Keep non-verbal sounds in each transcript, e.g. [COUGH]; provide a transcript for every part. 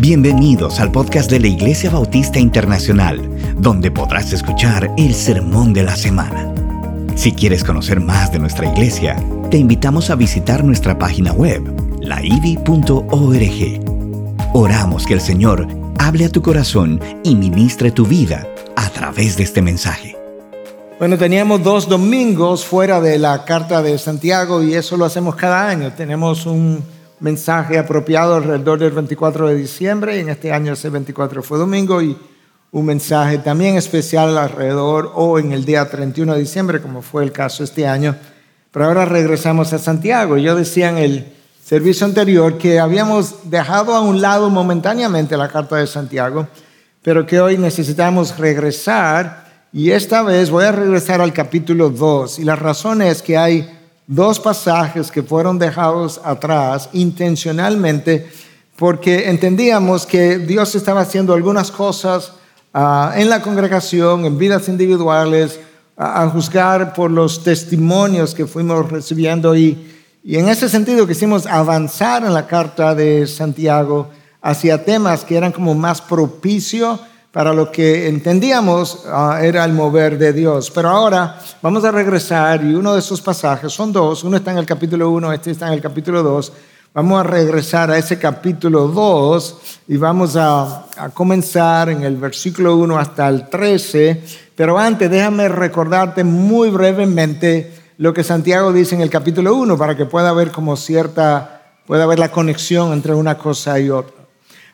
Bienvenidos al podcast de la Iglesia Bautista Internacional, donde podrás escuchar el sermón de la semana. Si quieres conocer más de nuestra iglesia, te invitamos a visitar nuestra página web, laivi.org. Oramos que el Señor hable a tu corazón y ministre tu vida a través de este mensaje. Bueno, teníamos dos domingos fuera de la carta de Santiago y eso lo hacemos cada año. Tenemos un mensaje apropiado alrededor del 24 de diciembre, y en este año ese 24 fue domingo, y un mensaje también especial alrededor o en el día 31 de diciembre, como fue el caso este año. Pero ahora regresamos a Santiago. Yo decía en el servicio anterior que habíamos dejado a un lado momentáneamente la carta de Santiago, pero que hoy necesitamos regresar y esta vez voy a regresar al capítulo 2 y la razón es que hay dos pasajes que fueron dejados atrás intencionalmente porque entendíamos que Dios estaba haciendo algunas cosas ah, en la congregación, en vidas individuales, a juzgar por los testimonios que fuimos recibiendo y, y en ese sentido quisimos avanzar en la carta de Santiago hacia temas que eran como más propicios para lo que entendíamos ah, era el mover de Dios. Pero ahora vamos a regresar y uno de esos pasajes, son dos, uno está en el capítulo 1, este está en el capítulo 2. Vamos a regresar a ese capítulo 2 y vamos a, comenzar en el versículo 1 hasta el 13. Pero antes déjame recordarte muy brevemente lo que Santiago dice en el capítulo 1 para que pueda haber como cierta, pueda haber la conexión entre una cosa y otra.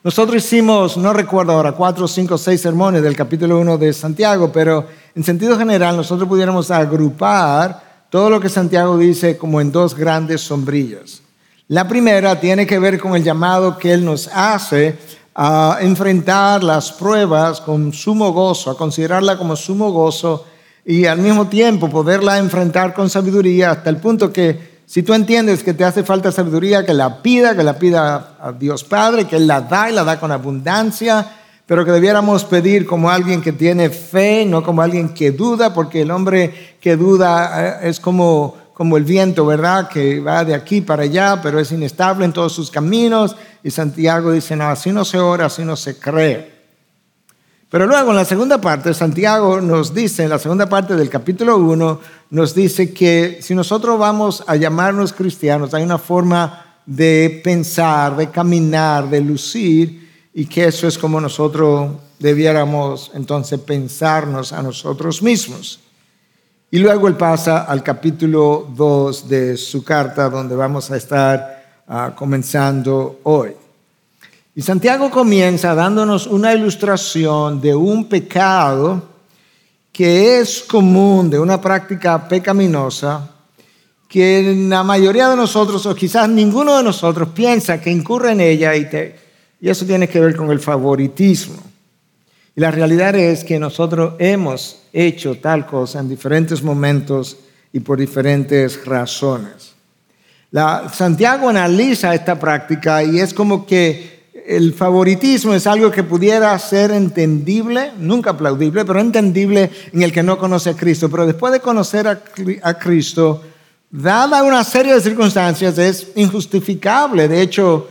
Nosotros hicimos, no recuerdo ahora, cuatro, cinco, seis sermones del capítulo 1 de Santiago, pero en sentido general nosotros pudiéramos agrupar todo lo que Santiago dice como en dos grandes sombrillas. La primera tiene que ver con el llamado que Él nos hace a enfrentar las pruebas con sumo gozo, a considerarla como sumo gozo y al mismo tiempo poderla enfrentar con sabiduría hasta el punto que si tú entiendes que te hace falta sabiduría, que la pida, que la pida a Dios Padre, que Él la da y la da con abundancia, pero que debiéramos pedir como alguien que tiene fe, no como alguien que duda, porque el hombre que duda eh, es como, como el viento, ¿verdad? Que va de aquí para allá, pero es inestable en todos sus caminos. Y Santiago dice, no, así no se ora, así no se cree. Pero luego en la segunda parte, Santiago nos dice, en la segunda parte del capítulo 1, nos dice que si nosotros vamos a llamarnos cristianos, hay una forma de pensar, de caminar, de lucir, y que eso es como nosotros debiéramos entonces pensarnos a nosotros mismos. Y luego él pasa al capítulo 2 de su carta, donde vamos a estar ah, comenzando hoy. Y Santiago comienza dándonos una ilustración de un pecado que es común, de una práctica pecaminosa, que la mayoría de nosotros, o quizás ninguno de nosotros, piensa que incurre en ella y, y eso tiene que ver con el favoritismo. Y la realidad es que nosotros hemos hecho tal cosa en diferentes momentos y por diferentes razones. Santiago analiza esta práctica y es como que el favoritismo es algo que pudiera ser entendible, nunca aplaudible, pero entendible en el que no conoce a Cristo. Pero después de conocer a, Cristo, dada una serie de circunstancias, es injustificable. De hecho,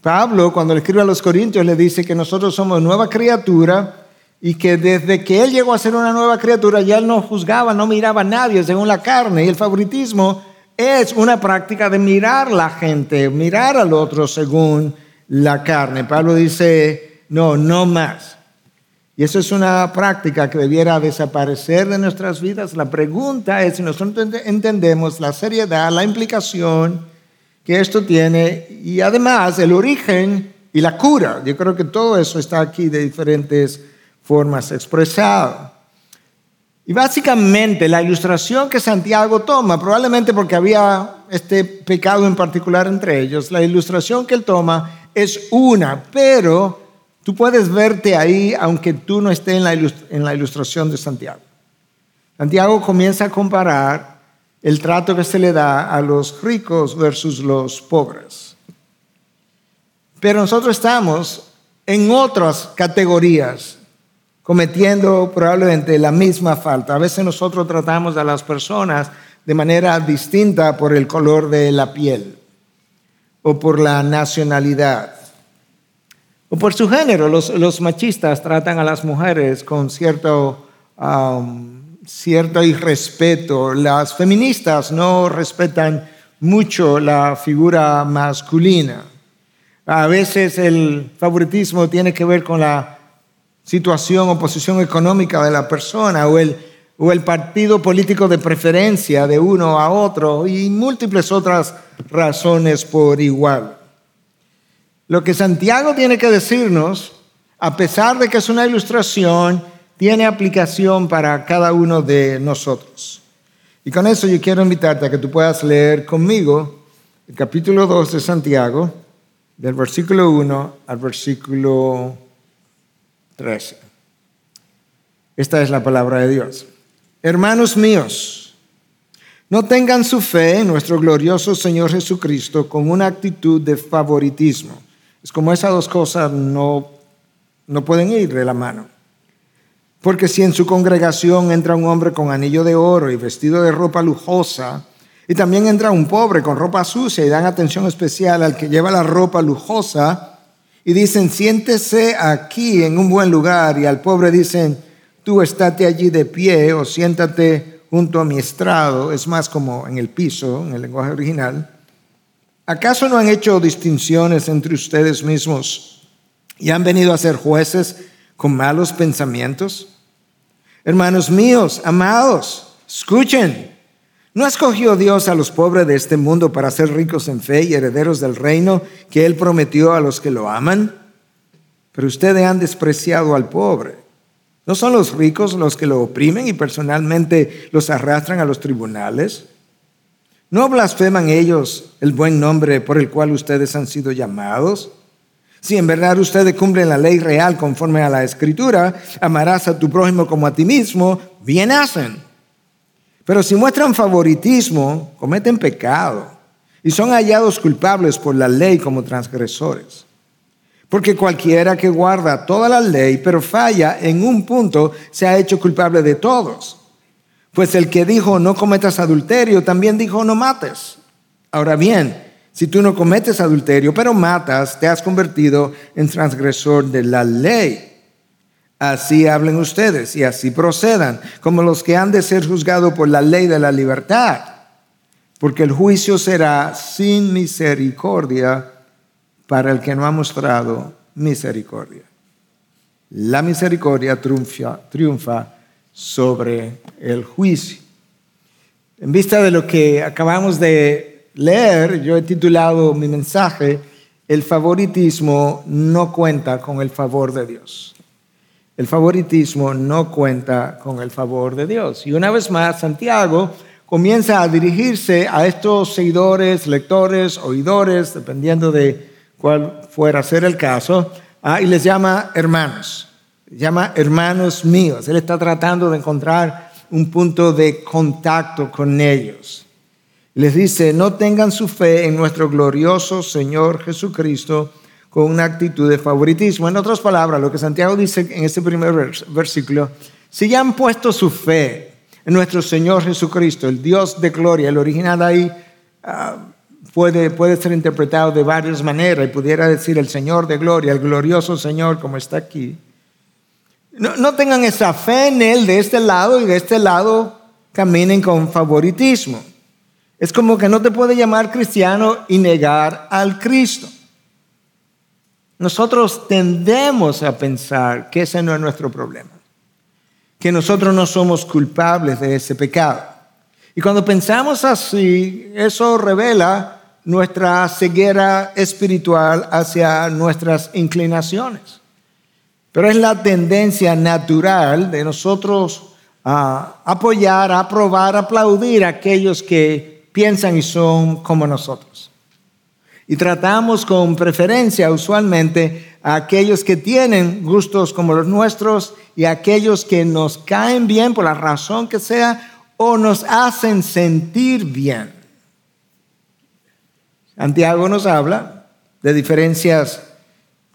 Pablo, cuando le escribe a los Corintios, le dice que nosotros somos nueva criatura y que desde que él llegó a ser una nueva criatura, ya él no juzgaba, no miraba a nadie según la carne. Y el favoritismo es una práctica de mirar la gente, mirar al otro según la carne. Pablo dice, no, no más. Y eso es una práctica que debiera desaparecer de nuestras vidas. La pregunta es si nosotros entendemos la seriedad, la implicación que esto tiene y además el origen y la cura. Yo creo que todo eso está aquí de diferentes formas expresado. Y básicamente la ilustración que Santiago toma, probablemente porque había este pecado en particular entre ellos, la ilustración que él toma es una, pero tú puedes verte ahí aunque tú no estés en la ilustración de Santiago. Santiago comienza a comparar el trato que se le da a los ricos versus los pobres. Pero nosotros estamos en otras categorías cometiendo probablemente la misma falta. A veces nosotros tratamos a las personas de manera distinta por el color de la piel o por la nacionalidad, o por su género. Los, machistas tratan a las mujeres con cierto, um, cierto irrespeto. Las feministas no respetan mucho la figura masculina. A veces el favoritismo tiene que ver con la situación o posición económica de la persona o el, o el partido político de preferencia de uno a otro y múltiples otras razones por igual. Lo que Santiago tiene que decirnos, a pesar de que es una ilustración, tiene aplicación para cada uno de nosotros. Y con eso yo quiero invitarte a que tú puedas leer conmigo el capítulo 2 de Santiago, del versículo 1 al versículo 13. Esta es la palabra de Dios. Hermanos míos, no tengan su fe en nuestro glorioso Señor Jesucristo con una actitud de favoritismo es como esas dos cosas no, no pueden ir de la mano. Porque si en su congregación entra un hombre con anillo de oro y vestido de ropa lujosa, y también entra un pobre con ropa sucia y dan atención especial al que lleva la ropa lujosa, y dicen, siéntese aquí en un buen lugar, y al pobre dicen, tú estate allí de pie o siéntate junto a mi estrado, es más como en el piso, en el lenguaje original, ¿Acaso no han hecho distinciones entre ustedes mismos y han venido a ser jueces con malos pensamientos? Hermanos míos, amados, escuchen. ¿No escogió Dios a los pobres de este mundo para ser ricos en fe y herederos del reino que Él prometió a los que lo aman? Pero ustedes han despreciado al pobre. ¿No son los ricos los que lo oprimen y personalmente los arrastran a los tribunales? ¿No blasfeman ellos el buen nombre por el cual ustedes han sido llamados? Si en verdad ustedes cumplen la ley real conforme a la escritura, amarás a tu prójimo como a ti mismo, bien hacen. Pero si muestran favoritismo, cometen pecado y son hallados culpables por la ley como transgresores. Porque cualquiera que guarda toda la ley pero falla en un punto se ha hecho culpable de todos. Pues el que dijo no cometas adulterio también dijo no mates. Ahora bien, si tú no cometes adulterio pero matas, te has convertido en transgresor de la ley. Así hablen ustedes y así procedan, como los que han de ser juzgados por la ley de la libertad, porque el juicio será sin misericordia para el que no ha mostrado misericordia. La misericordia triunfa, sobre el juicio. En vista de lo que acabamos de leer, yo he titulado mi mensaje, El favoritismo no cuenta con el favor de Dios. El favoritismo no cuenta con el favor de Dios. Y una vez más, Santiago comienza a dirigirse a estos seguidores, lectores, oidores, dependiendo de cuál fuera a ser el caso, ah, y les llama hermanos llama hermanos míos. Él está tratando de encontrar un punto de contacto con ellos. Les dice, no tengan su fe en nuestro glorioso Señor Jesucristo con una actitud de favoritismo. En otras palabras, lo que Santiago dice en este primer versículo, si ya han puesto su fe en nuestro Señor Jesucristo, el Dios de gloria, el original ahí ah, puede, puede ser interpretado de varias maneras y pudiera decir el Señor de gloria, el glorioso Señor como está aquí. No, tengan esa fe en Él de este lado y de este lado caminen con favoritismo. Es como que no te puede llamar cristiano y negar al Cristo. Nosotros tendemos a pensar que ese no es nuestro problema, que nosotros no somos culpables de ese pecado. Y cuando pensamos así, eso revela nuestra ceguera espiritual hacia nuestras inclinaciones. Pero es la tendencia natural de nosotros a apoyar, a aprobar, a aplaudir a aquellos que piensan y son como nosotros. Y tratamos con preferencia usualmente a aquellos que tienen gustos como los nuestros y a aquellos que nos caen bien por la razón que sea o nos hacen sentir bien. Santiago nos habla de diferencias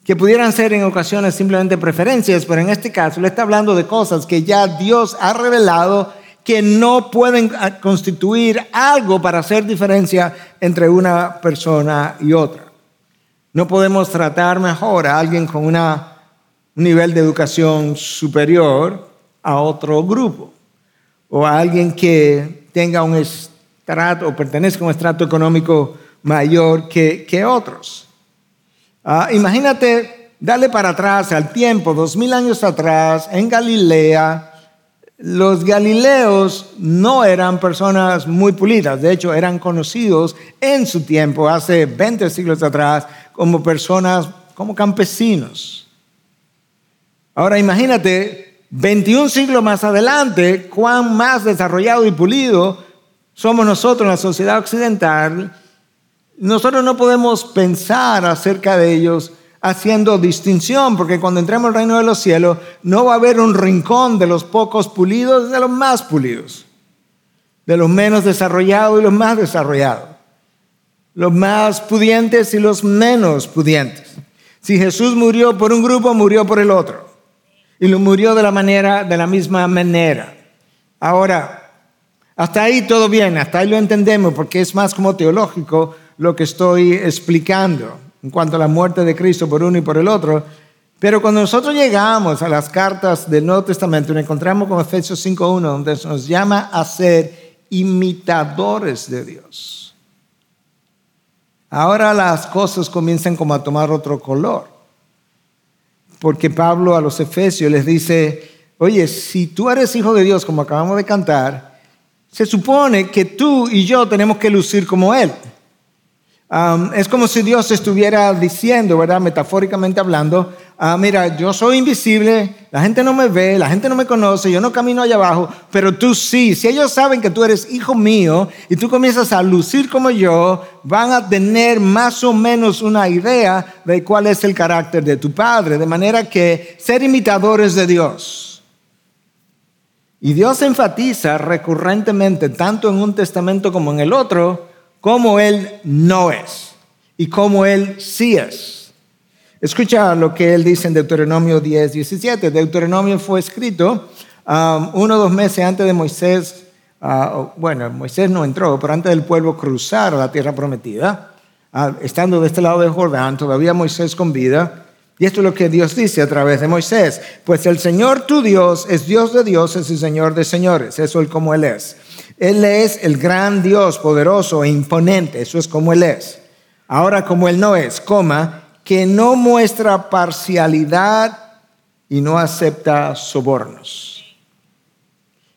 que pudieran ser en ocasiones simplemente preferencias, pero en este caso le está hablando de cosas que ya Dios ha revelado que no pueden constituir algo para hacer diferencia entre una persona y otra. No podemos tratar mejor a alguien con un nivel de educación superior a otro grupo o a alguien que tenga un estrato o pertenezca a un estrato económico mayor que, que otros. Ah, imagínate darle para atrás al tiempo, dos mil años atrás, en Galilea, los galileos no eran personas muy pulidas, de hecho eran conocidos en su tiempo, hace 20 siglos atrás, como personas, como campesinos. Ahora imagínate, 21 siglos más adelante, cuán más desarrollado y pulido somos nosotros en la sociedad occidental. Nosotros no podemos pensar acerca de ellos haciendo distinción, porque cuando entremos al reino de los cielos no va a haber un rincón de los pocos pulidos de los más pulidos, de los menos desarrollados y los más desarrollados, los más pudientes y los menos pudientes. Si Jesús murió por un grupo, murió por el otro. Y lo murió de la manera, de la misma manera. Ahora, hasta ahí todo bien, hasta ahí lo entendemos, porque es más como teológico lo que estoy explicando en cuanto a la muerte de Cristo por uno y por el otro. Pero cuando nosotros llegamos a las cartas del Nuevo Testamento, nos encontramos con Efesios 5.1, donde nos llama a ser imitadores de Dios. Ahora las cosas comienzan como a tomar otro color. Porque Pablo a los Efesios les dice, oye, si tú eres hijo de Dios, como acabamos de cantar, se supone que tú y yo tenemos que lucir como Él es como si Dios estuviera diciendo, ¿verdad? Metafóricamente hablando, ah, mira, yo soy invisible, la gente no me ve, la gente no me conoce, yo no camino allá abajo, pero tú sí. Si ellos saben que tú eres hijo mío y tú comienzas a lucir como yo, van a tener más o menos una idea de cuál es el carácter de tu padre. De manera que ser imitadores de Dios. Y Dios enfatiza recurrentemente, tanto en un testamento como en el otro, cómo Él no es y cómo Él sí es. Escucha lo que Él dice en Deuteronomio 10, 17. Deuteronomio fue escrito um, uno o dos meses antes de Moisés, uh, bueno, Moisés no entró, pero antes del pueblo cruzar la tierra prometida, uh, estando de este lado del Jordán, todavía Moisés con vida. Y esto es lo que Dios dice a través de Moisés. Pues el Señor tu Dios es Dios de dioses y Señor de señores. Eso es como Él es. Él es el gran Dios poderoso e imponente, eso es como Él es. Ahora como Él no es, coma, que no muestra parcialidad y no acepta sobornos.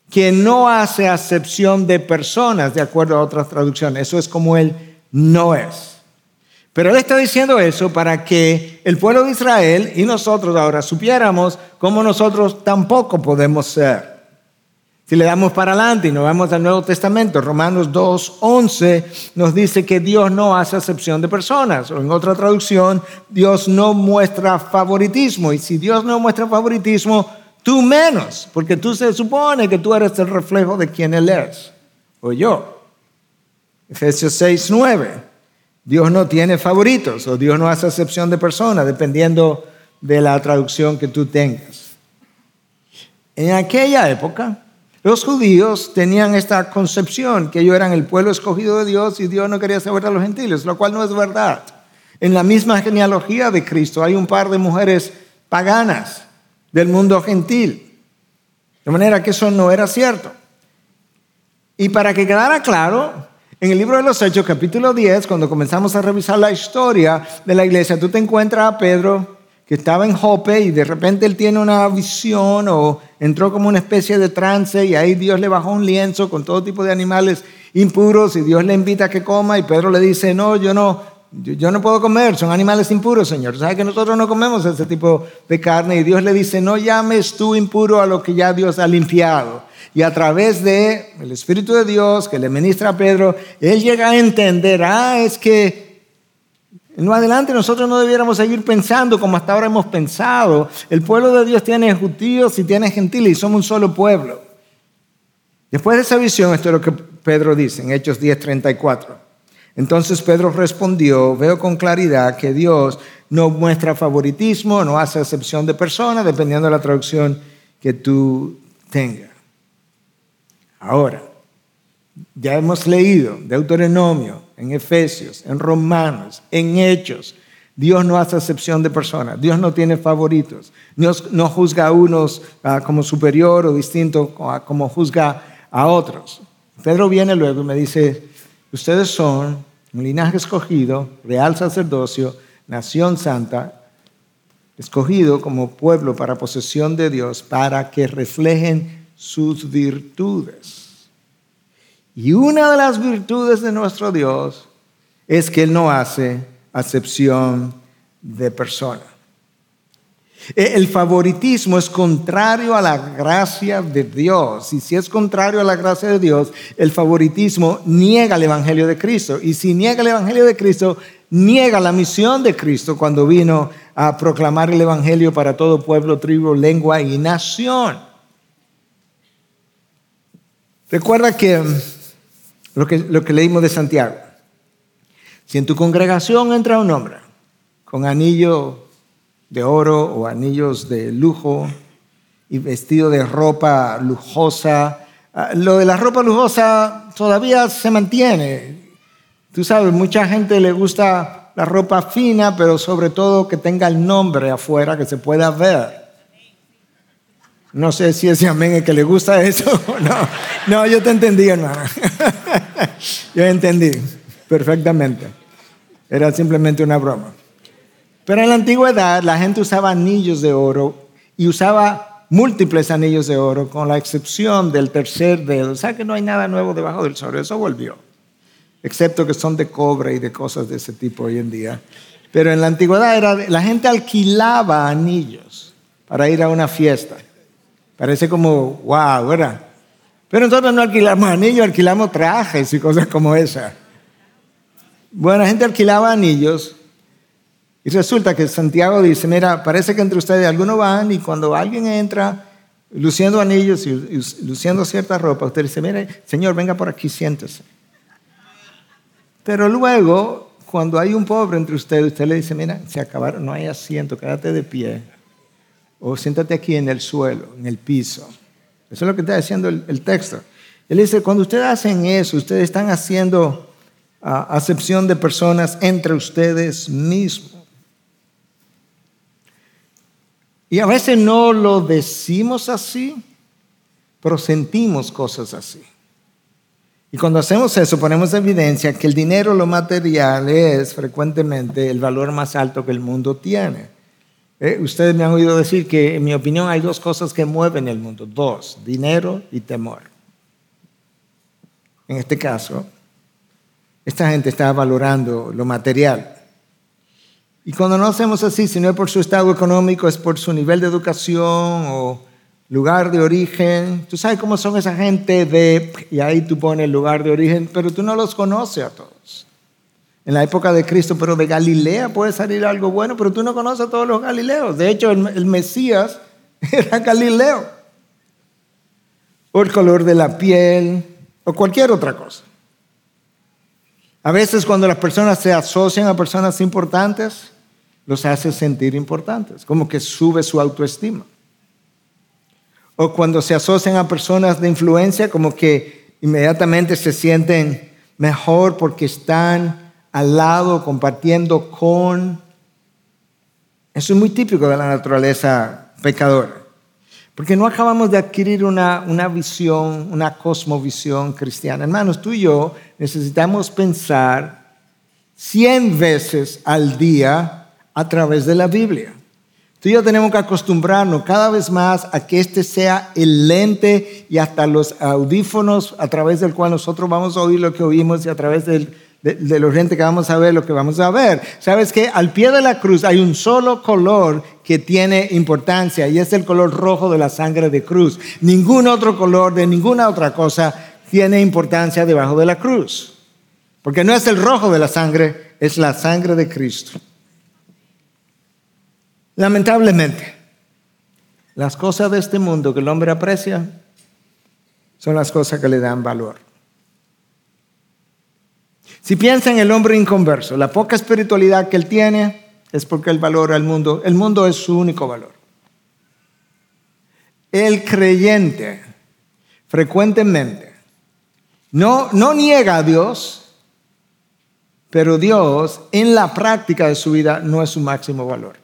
Que no hace acepción de personas, de acuerdo a otras traducciones. Eso es como Él no es. Pero Él está diciendo eso para que el pueblo de Israel y nosotros ahora supiéramos cómo nosotros tampoco podemos ser. Si le damos para adelante y nos vamos al Nuevo Testamento, Romanos 2, 11 nos dice que Dios no hace acepción de personas. O en otra traducción, Dios no muestra favoritismo. Y si Dios no muestra favoritismo, tú menos, porque tú se supone que tú eres el reflejo de quien Él o yo. Efesios 6, 9. Dios no tiene favoritos, o Dios no hace acepción de personas, dependiendo de la traducción que tú tengas. En aquella época, los judíos tenían esta concepción que ellos eran el pueblo escogido de Dios y Dios no quería saber a los gentiles, lo cual no es verdad. En la misma genealogía de Cristo hay un par de mujeres paganas del mundo gentil. De manera que eso no era cierto. Y para que quedara claro, en el libro de los Hechos, capítulo 10, cuando comenzamos a revisar la historia de la iglesia, tú te encuentras a Pedro que estaba en Jope y de repente él tiene una visión o entró como una especie de trance y ahí Dios le bajó un lienzo con todo tipo de animales impuros y Dios le invita a que coma y Pedro le dice, no, yo no, yo, no puedo comer, son animales impuros, Señor. ¿Sabes que nosotros no comemos ese tipo de carne? Y Dios le dice, no llames tú impuro a lo que ya Dios ha limpiado. Y a través de el Espíritu de Dios que le ministra a Pedro, él llega a entender, ah, es que en lo adelante nosotros no debiéramos seguir pensando como hasta ahora hemos pensado. El pueblo de Dios tiene judíos y tiene gentiles y somos un solo pueblo. Después de esa visión, esto es lo que Pedro dice en Hechos 10:34. Entonces Pedro respondió, veo con claridad que Dios no muestra favoritismo, no hace excepción de personas, dependiendo de la traducción que tú tengas. Ahora, ya hemos leído Deuteronomio, en Efesios, en Romanos, en Hechos, Dios no hace excepción de personas, Dios no tiene favoritos, Dios no juzga a unos ah, como superior o distinto como juzga a otros. Pedro viene luego y me dice, ustedes son un linaje escogido, real sacerdocio, nación santa, escogido como pueblo para posesión de Dios, para que reflejen sus virtudes. Y una de las virtudes de nuestro Dios es que Él no hace acepción de persona. E, el favoritismo es contrario a la gracia de Dios. Y si es contrario a la gracia de Dios, el favoritismo niega el Evangelio de Cristo. Y si niega el Evangelio de Cristo, niega la misión de Cristo cuando vino a proclamar el Evangelio para todo pueblo, tribu, lengua y nación. Recuerda que lo que, leímos de Santiago. Si en tu congregación entra un hombre con anillo de oro o anillos de lujo y vestido de ropa lujosa. Ah, lo de la ropa lujosa todavía se mantiene. Tú sabes, mucha gente le gusta la ropa fina, pero sobre todo que tenga el nombre afuera, que se pueda ver. No sé si ese amén es que le gusta eso no. No, yo te entendí, hermano. [LAUGHS] yo entendí perfectamente. Era simplemente una broma. Pero en la antigüedad la gente usaba anillos de oro y usaba múltiples anillos de oro, con la excepción del tercer dedo. O sea que no hay nada nuevo debajo del sol, eso volvió. Excepto que son de cobre y de cosas de ese tipo hoy en día. Pero en la antigüedad era, la gente alquilaba anillos para ir a una fiesta. Parece como, wow, ¿verdad? Pero nosotros no alquilamos anillos, alquilamos trajes y cosas como esa. Bueno, la gente alquilaba anillos y resulta que Santiago dice, mira, parece que entre ustedes algunos van y cuando alguien entra luciendo anillos y luciendo cierta ropa, usted dice, mire, Señor, venga por aquí, siéntese. Pero luego, cuando hay un pobre entre ustedes, usted le dice, mira, se acabaron, no hay asiento, quédate de pie. O siéntate aquí en el suelo, en el piso. Eso es lo que está diciendo el, texto. Él dice, cuando ustedes hacen eso, ustedes están haciendo ah, acepción de personas entre ustedes mismos. Y a veces no lo decimos así, pero sentimos cosas así. Y cuando hacemos eso, ponemos evidencia que el dinero, lo material, es frecuentemente el valor más alto que el mundo tiene. Eh, ustedes me han oído decir que, en mi opinión, hay dos cosas que mueven el mundo. Dos, dinero y temor. En este caso, esta gente está valorando lo material. Y cuando no hacemos así, si no es por su estado económico, es por su nivel de educación o lugar de origen. Tú sabes cómo son esa gente de, y ahí tú pones lugar de origen, pero tú no los conoces a todos. En la época de Cristo, pero de Galilea puede salir algo bueno, pero tú no conoces a todos los galileos. De hecho, el, Mesías [LAUGHS] era galileo. O el color de la piel, o cualquier otra cosa. A veces cuando las personas se asocian a personas importantes, los hace sentir importantes, como que sube su autoestima. O cuando se asocian a personas de influencia, como que inmediatamente se sienten mejor porque están al lado, compartiendo con. Eso es muy típico de la naturaleza pecadora. Porque no acabamos de adquirir una, una visión, una cosmovisión cristiana. Hermanos, tú y yo necesitamos pensar cien veces al día a través de la Biblia. Tú y yo tenemos que acostumbrarnos cada vez más a que este sea el lente y hasta los audífonos a través del cual nosotros vamos a oír lo que oímos y a través de, los lentes que vamos a ver lo que vamos a ver. Sabes que al pie de la cruz hay un solo color que tiene importancia y es el color rojo de la sangre de cruz. Ningún otro color de ninguna otra cosa tiene importancia debajo de la cruz. Porque no es el rojo de la sangre, es la sangre de Cristo. Lamentablemente, las cosas de este mundo que el hombre aprecia son las cosas que le dan valor. Si piensa en el hombre inconverso, la poca espiritualidad que él tiene es porque él valora el mundo. El mundo es su único valor. El creyente frecuentemente no, no niega a Dios, pero Dios en la práctica de su vida no es su máximo valor.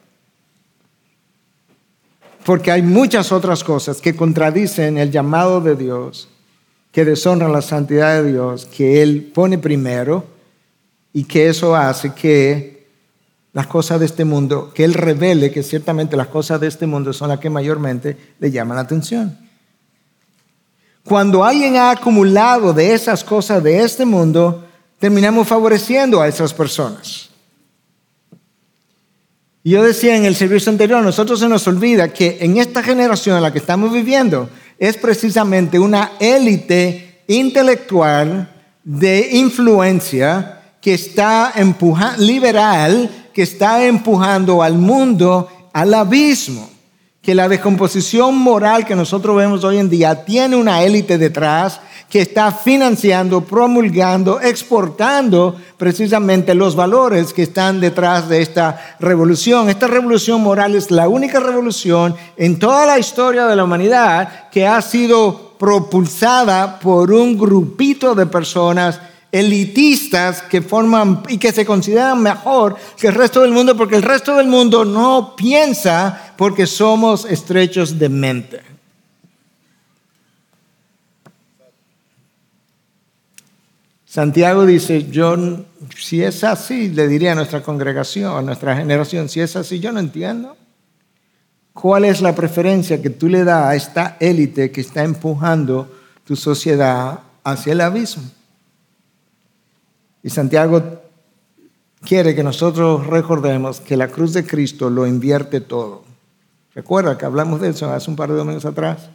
Porque hay muchas otras cosas que contradicen el llamado de Dios, que deshonran la santidad de Dios, que Él pone primero y que eso hace que las cosas de este mundo, que Él revele que ciertamente las cosas de este mundo son las que mayormente le llaman la atención. Cuando alguien ha acumulado de esas cosas de este mundo, terminamos favoreciendo a esas personas. Yo decía en el servicio anterior, nosotros se nos olvida que en esta generación en la que estamos viviendo es precisamente una élite intelectual de influencia que está empujando, liberal, que está empujando al mundo al abismo que la descomposición moral que nosotros vemos hoy en día tiene una élite detrás que está financiando, promulgando, exportando precisamente los valores que están detrás de esta revolución. Esta revolución moral es la única revolución en toda la historia de la humanidad que ha sido propulsada por un grupito de personas elitistas que forman y que se consideran mejor que el resto del mundo porque el resto del mundo no piensa porque somos estrechos de mente. Santiago dice, yo, si es así, le diría a nuestra congregación, a nuestra generación, si es así, yo no entiendo. ¿Cuál es la preferencia que tú le das a esta élite que está empujando tu sociedad hacia el abismo? Y Santiago quiere que nosotros recordemos que la cruz de Cristo lo invierte todo. Recuerda que hablamos de eso hace un par de domingos atrás.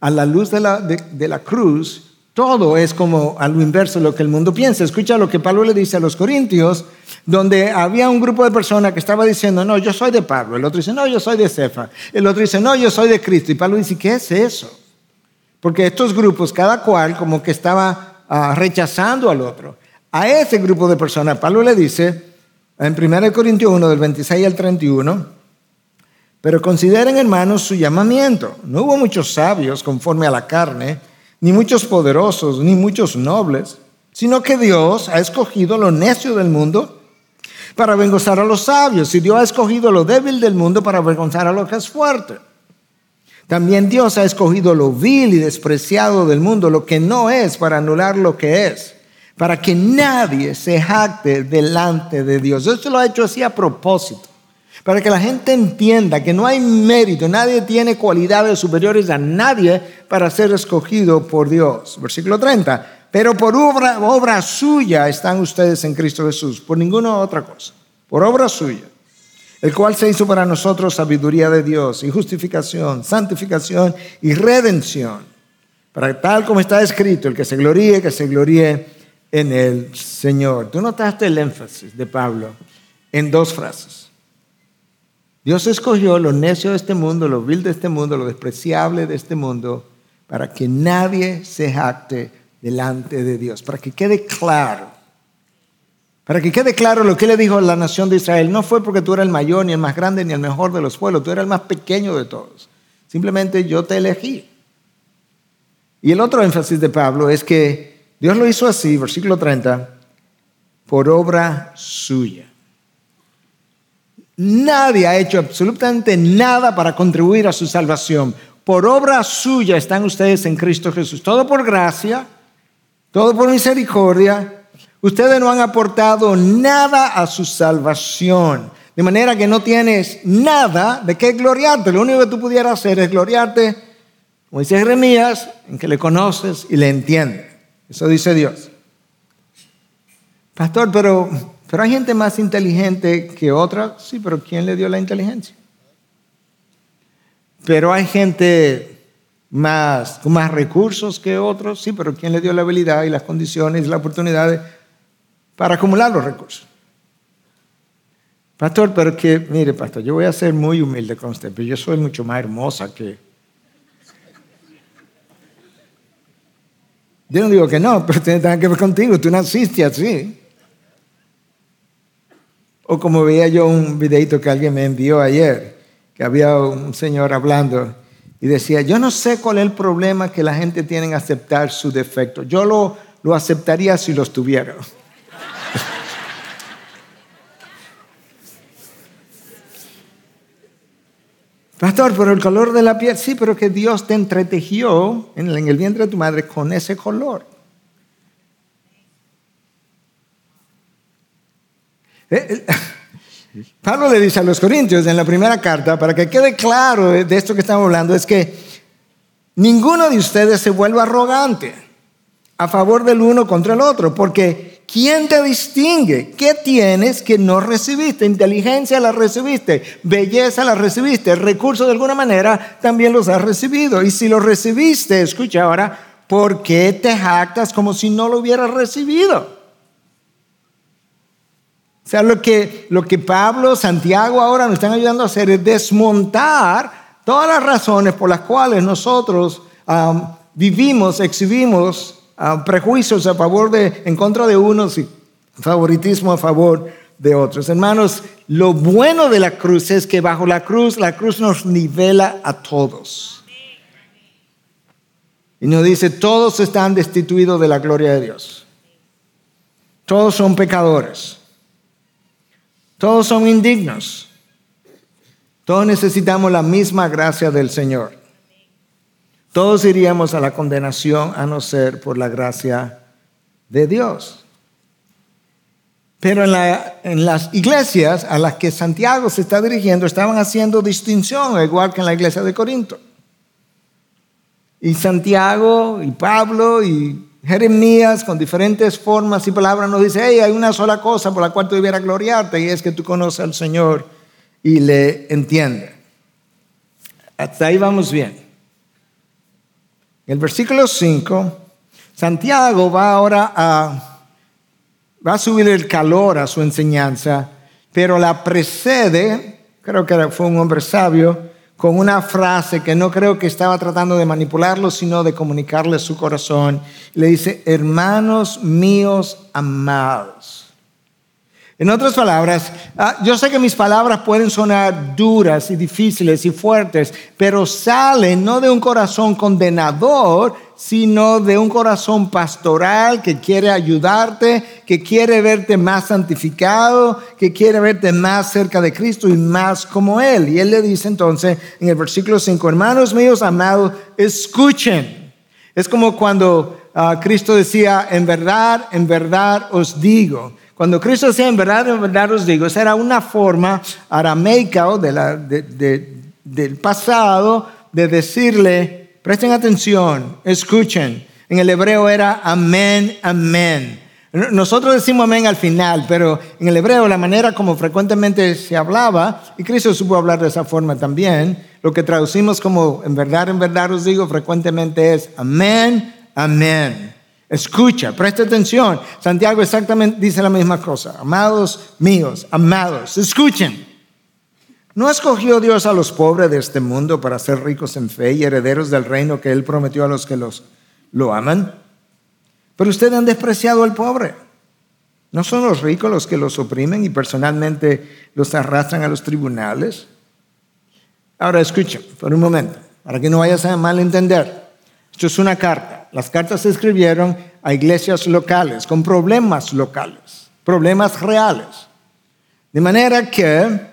A la luz de la, de, la cruz, todo es como a lo inverso de lo que el mundo piensa. Escucha lo que Pablo le dice a los corintios, donde había un grupo de personas que estaba diciendo, no, yo soy de Pablo. El otro dice, no, yo soy de Cefa. El otro dice, no, yo soy de Cristo. Y Pablo dice, ¿qué es eso? Porque estos grupos, cada cual como que estaba ah, rechazando al otro. A ese grupo de personas, Pablo le dice en 1 Corintios 1, del 26 al 31, pero consideren hermanos su llamamiento. No hubo muchos sabios conforme a la carne, ni muchos poderosos, ni muchos nobles, sino que Dios ha escogido lo necio del mundo para avergonzar a los sabios, y Dios ha escogido lo débil del mundo para avergonzar a lo que es fuerte. También Dios ha escogido lo vil y despreciado del mundo, lo que no es, para anular lo que es para que nadie se jacte delante de Dios. Esto lo ha hecho así a propósito, para que la gente entienda que no hay mérito, nadie tiene cualidades superiores a nadie para ser escogido por Dios. Versículo 30. Pero por obra, obra suya están ustedes en Cristo Jesús, por ninguna otra cosa, por obra suya, el cual se hizo para nosotros sabiduría de Dios y justificación, santificación y redención. Para tal como está escrito, el que se gloríe, que se gloríe en el Señor. Tú notaste el énfasis de Pablo en dos frases. Dios escogió lo necio de este mundo, lo vil de este mundo, lo despreciable de este mundo, para que nadie se jacte delante de Dios, para que quede claro. Para que quede claro lo que le dijo a la nación de Israel, no fue porque tú eras el mayor, ni el más grande, ni el mejor de los pueblos, tú eras el más pequeño de todos. Simplemente yo te elegí. Y el otro énfasis de Pablo es que Dios lo hizo así, versículo 30, por obra suya. Nadie ha hecho absolutamente nada para contribuir a su salvación. Por obra suya están ustedes en Cristo Jesús. Todo por gracia, todo por misericordia. Ustedes no han aportado nada a su salvación. De manera que no tienes nada de qué gloriarte. Lo único que tú pudieras hacer es gloriarte, como dice Jeremías, en que le conoces y le entiendes. Eso dice Dios. Pastor, pero, pero hay gente más inteligente que otra. Sí, pero ¿quién le dio la inteligencia? Pero hay gente más, con más recursos que otros. Sí, pero ¿quién le dio la habilidad y las condiciones y las oportunidades para acumular los recursos? Pastor, pero que, mire, pastor, yo voy a ser muy humilde con usted, pero yo soy mucho más hermosa que, Yo no digo que no, pero tiene que ver contigo, tú naciste así. O como veía yo un videito que alguien me envió ayer, que había un señor hablando y decía, yo no sé cuál es el problema que la gente tiene en aceptar su defecto. Yo lo, lo aceptaría si los tuviera. [LAUGHS] Pastor, pero el color de la piel, sí, pero que Dios te entretejió en el vientre de tu madre con ese color. Eh, [LAUGHS] Pablo le dice a los Corintios en la primera carta, para que quede claro de esto que estamos hablando, es que ninguno de ustedes se vuelva arrogante a favor del uno contra el otro, porque ¿quién te distingue? ¿Qué tienes que no recibiste? Inteligencia la recibiste, belleza la recibiste, recursos de alguna manera también los has recibido. Y si los recibiste, escucha ahora, ¿por qué te jactas como si no lo hubieras recibido? O sea, lo que, lo que Pablo, Santiago ahora nos están ayudando a hacer es desmontar todas las razones por las cuales nosotros vivimos, exhibimos prejuicios a favor de, en contra de unos y favoritismo a favor de otros. Hermanos, lo bueno de la cruz es que bajo la cruz, la cruz nos nivela a todos. Y nos dice, todos están destituidos de la gloria de Dios. Todos son pecadores. Todos son indignos. Todos necesitamos la misma gracia del Señor. Todos iríamos a la condenación a no ser por la gracia de Dios. Pero en, las iglesias a las que Santiago se está dirigiendo estaban haciendo distinción, igual que en la iglesia de Corinto. Y Santiago y Pablo y Jeremías con diferentes formas y palabras nos dice, hey, hay una sola cosa por la cual tú debieras gloriarte y es que tú conoces al Señor y le entiendes. Hasta ahí vamos bien. El versículo 5, Santiago va ahora a, va a subir el calor a su enseñanza, pero la precede, creo que fue un hombre sabio, con una frase que no creo que estaba tratando de manipularlo, sino de comunicarle su corazón. Le dice, hermanos míos amados. En otras palabras, ah, yo sé que mis palabras pueden sonar duras y difíciles y fuertes, pero salen no de un corazón condenador, sino de un corazón pastoral que quiere ayudarte, que quiere verte más santificado, que quiere verte más cerca de Cristo y más como Él. Y Él le dice entonces en el versículo 5, hermanos míos amados, escuchen. Es como cuando ah, Cristo decía, en verdad, en verdad os digo. Cuando Cristo decía, en verdad, en verdad os digo, esa era una forma arameica o del pasado de decirle, Presten atención, escuchen. En el hebreo era amén, amén. Nosotros decimos amén al final, pero en el hebreo la manera como frecuentemente se hablaba, y Cristo supo hablar de esa forma también, lo que traducimos como en verdad, en verdad os digo frecuentemente es amén, amén. Escucha, presta atención. Santiago exactamente dice la misma cosa. Amados míos, amados, escuchen. ¿No escogió Dios a los pobres de este mundo para ser ricos en fe y herederos del reino que Él prometió a los que los, lo aman? Pero ustedes han despreciado al pobre. ¿No son los ricos los que los oprimen y personalmente los arrastran a los tribunales? Ahora escuchen por un momento, para que no vayas a malentender. Esto es una carta. Las cartas se escribieron a iglesias locales, con problemas locales, problemas reales. De manera que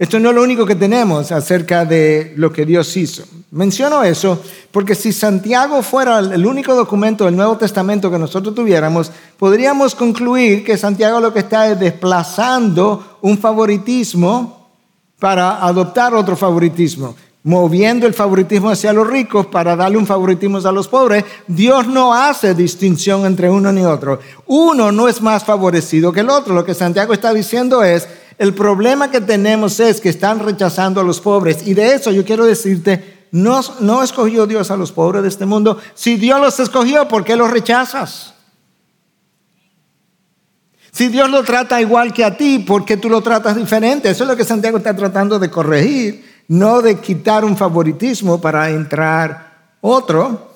esto no es lo único que tenemos acerca de lo que Dios hizo. Menciono eso porque si Santiago fuera el único documento del Nuevo Testamento que nosotros tuviéramos, podríamos concluir que Santiago lo que está es desplazando un favoritismo para adoptar otro favoritismo, moviendo el favoritismo hacia los ricos para darle un favoritismo a los pobres. Dios no hace distinción entre uno ni otro. Uno no es más favorecido que el otro. Lo que Santiago está diciendo es, el problema que tenemos es que están rechazando a los pobres. Y de eso yo quiero decirte, no, no escogió Dios a los pobres de este mundo. Si Dios los escogió, ¿por qué los rechazas? Si Dios lo trata igual que a ti, ¿por qué tú lo tratas diferente? Eso es lo que Santiago está tratando de corregir, no de quitar un favoritismo para entrar otro.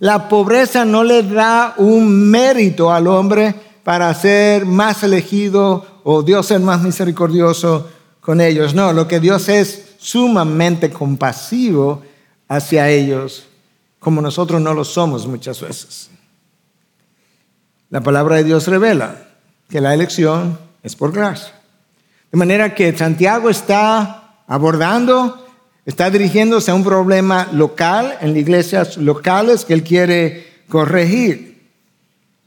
La pobreza no le da un mérito al hombre para ser más elegido o Dios es más misericordioso con ellos. No, lo que Dios es sumamente compasivo hacia ellos, como nosotros no lo somos muchas veces. La palabra de Dios revela que la elección es por gracia. De manera que Santiago está abordando Está dirigiéndose a un problema local, en iglesias locales que él quiere corregir.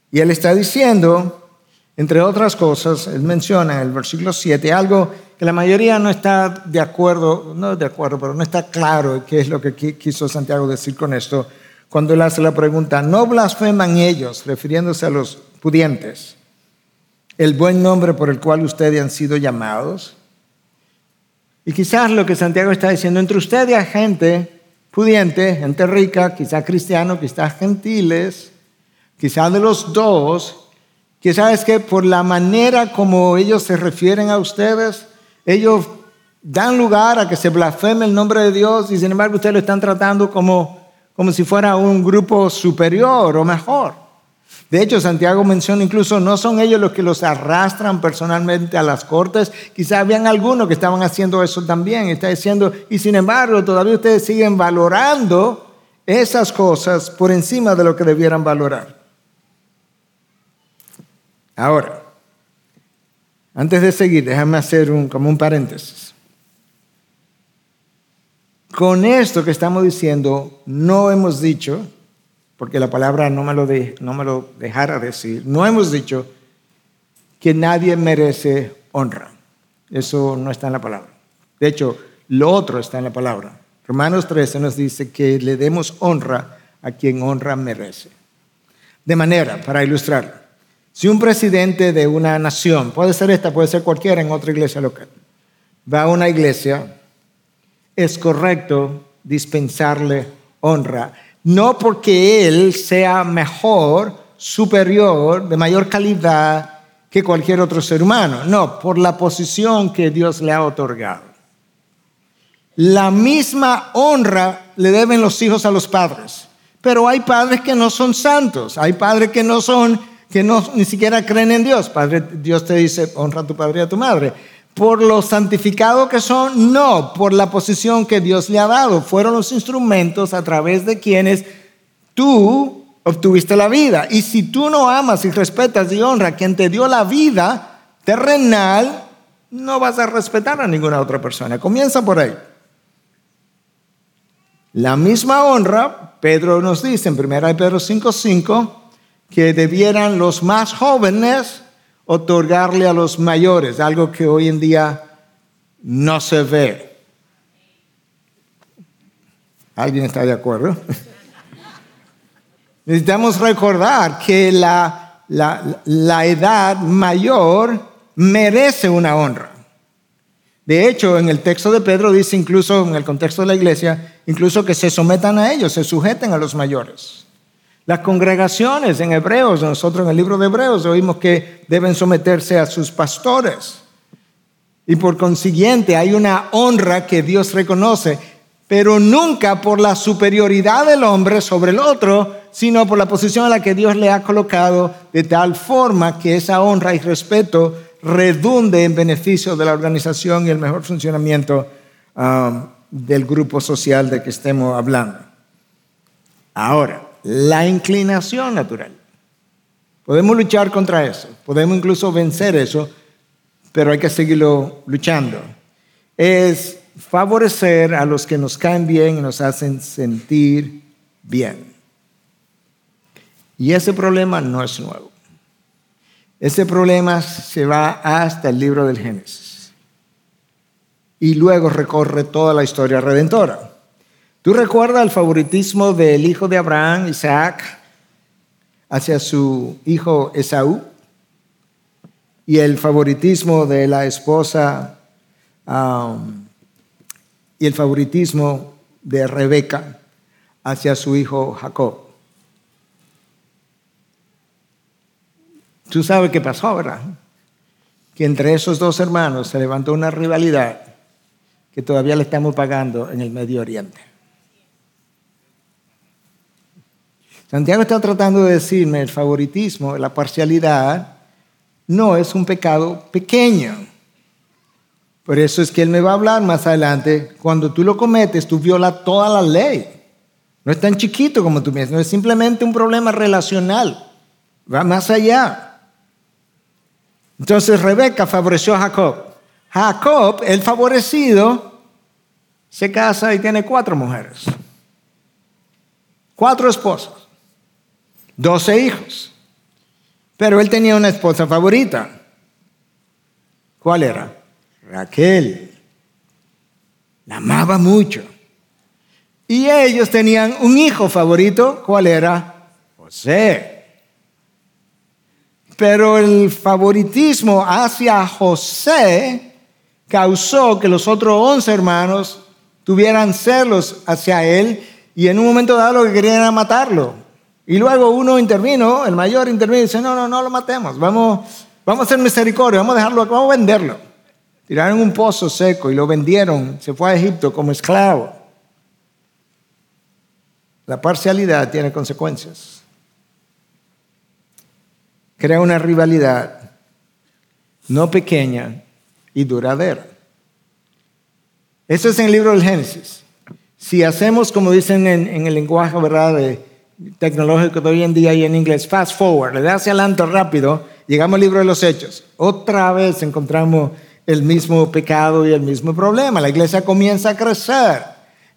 Y él está diciendo, entre otras cosas, él menciona en el versículo 7 algo que la mayoría no está de acuerdo, no de acuerdo, pero no está claro qué es lo que quiso Santiago decir con esto, cuando él hace la pregunta, no blasfeman ellos, refiriéndose a los pudientes, el buen nombre por el cual ustedes han sido llamados. Y quizás lo que Santiago está diciendo, entre ustedes hay gente pudiente, gente rica, quizás cristiano, quizás gentiles, quizás de los dos, quizás es que por la manera como ellos se refieren a ustedes, ellos dan lugar a que se blasfeme el nombre de Dios y sin embargo ustedes lo están tratando como, como si fuera un grupo superior o mejor. De hecho, Santiago menciona incluso, no son ellos los que los arrastran personalmente a las cortes, quizás habían algunos que estaban haciendo eso también, está diciendo, y sin embargo, todavía ustedes siguen valorando esas cosas por encima de lo que debieran valorar. Ahora, antes de seguir, déjame hacer un, como un paréntesis. Con esto que estamos diciendo, no hemos dicho porque la palabra no me lo, de, dejara decir, no hemos dicho que nadie merece honra. Eso no está en la palabra. De hecho, lo otro está en la palabra. Romanos 13 nos dice que le demos honra a quien honra merece. De manera, para ilustrarlo, si un presidente de una nación, puede ser esta, puede ser cualquiera en otra iglesia local, va a una iglesia, es correcto dispensarle honra no porque Él sea mejor, superior, de mayor calidad que cualquier otro ser humano, no, por la posición que Dios le ha otorgado. La misma honra le deben los hijos a los padres, pero hay padres que no son santos, hay padres que no son, que no, ni siquiera creen en Dios. Padre, Dios te dice, honra a tu padre y a tu madre por lo santificado que son, no, por la posición que Dios le ha dado. Fueron los instrumentos a través de quienes tú obtuviste la vida. Y si tú no amas y respetas y honras a quien te dio la vida terrenal, no vas a respetar a ninguna otra persona. Comienza por ahí. La misma honra, Pedro nos dice en 1 Pedro 5:5, que debieran los más jóvenes otorgarle a los mayores, algo que hoy en día no se ve. ¿Alguien está de acuerdo? [LAUGHS] Necesitamos recordar que la, la, edad mayor merece una honra. De hecho, en el texto de Pedro dice incluso, en el contexto de la iglesia, incluso que se sometan a ellos, se sujeten a los mayores. Las congregaciones en Hebreos, nosotros en el libro de Hebreos oímos que deben someterse a sus pastores. Y por consiguiente hay una honra que Dios reconoce, pero nunca por la superioridad del hombre sobre el otro, sino por la posición a la que Dios le ha colocado, de tal forma que esa honra y respeto redunde en beneficio de la organización y el mejor funcionamiento um, del grupo social de que estemos hablando. Ahora, la inclinación natural. Podemos luchar contra eso, podemos incluso vencer eso, pero hay que seguirlo luchando. Es favorecer a los que nos caen bien y nos hacen sentir bien. Y ese problema no es nuevo. Ese problema se va hasta el libro del Génesis. Y luego recorre toda la historia redentora. ¿Tú recuerdas el favoritismo del hijo de Abraham, Isaac, hacia su hijo Esaú? Y el favoritismo de la esposa um, y el favoritismo de Rebeca hacia su hijo Jacob. Tú sabes qué pasó, ¿verdad? Que entre esos dos hermanos se levantó una rivalidad que todavía le estamos pagando en el Medio Oriente. Santiago está tratando de decirme el favoritismo, la parcialidad, no es un pecado pequeño. Por eso es que él me va a hablar más adelante, cuando tú lo cometes, tú violas toda la ley. No es tan chiquito como tú piensas, no es simplemente un problema relacional, va más allá. Entonces Rebeca favoreció a Jacob. Jacob, el favorecido, se casa y tiene cuatro mujeres, cuatro esposos, doce hijos. Pero él tenía una esposa favorita. ¿Cuál era? Raquel. La amaba mucho. Y ellos tenían un hijo favorito. ¿Cuál era? José. Pero el favoritismo hacia José causó que los otros once hermanos tuvieran celos hacia él y en un momento dado lo que querían matarlo. Y luego uno intervino, el mayor intervino y dice, no, no, no lo matemos, vamos, vamos a hacer misericordia, vamos a dejarlo, vamos a venderlo. Tiraron un pozo seco y lo vendieron, se fue a Egipto como esclavo. La parcialidad tiene consecuencias. Crea una rivalidad no pequeña y duradera. Eso es en el libro del Génesis. Si hacemos, como dicen en, el lenguaje ¿verdad? Tecnológico de hoy en día y en inglés, fast forward, le da hacia adelante rápido, llegamos al libro de los Hechos. Otra vez encontramos el mismo pecado y el mismo problema. La iglesia comienza a crecer.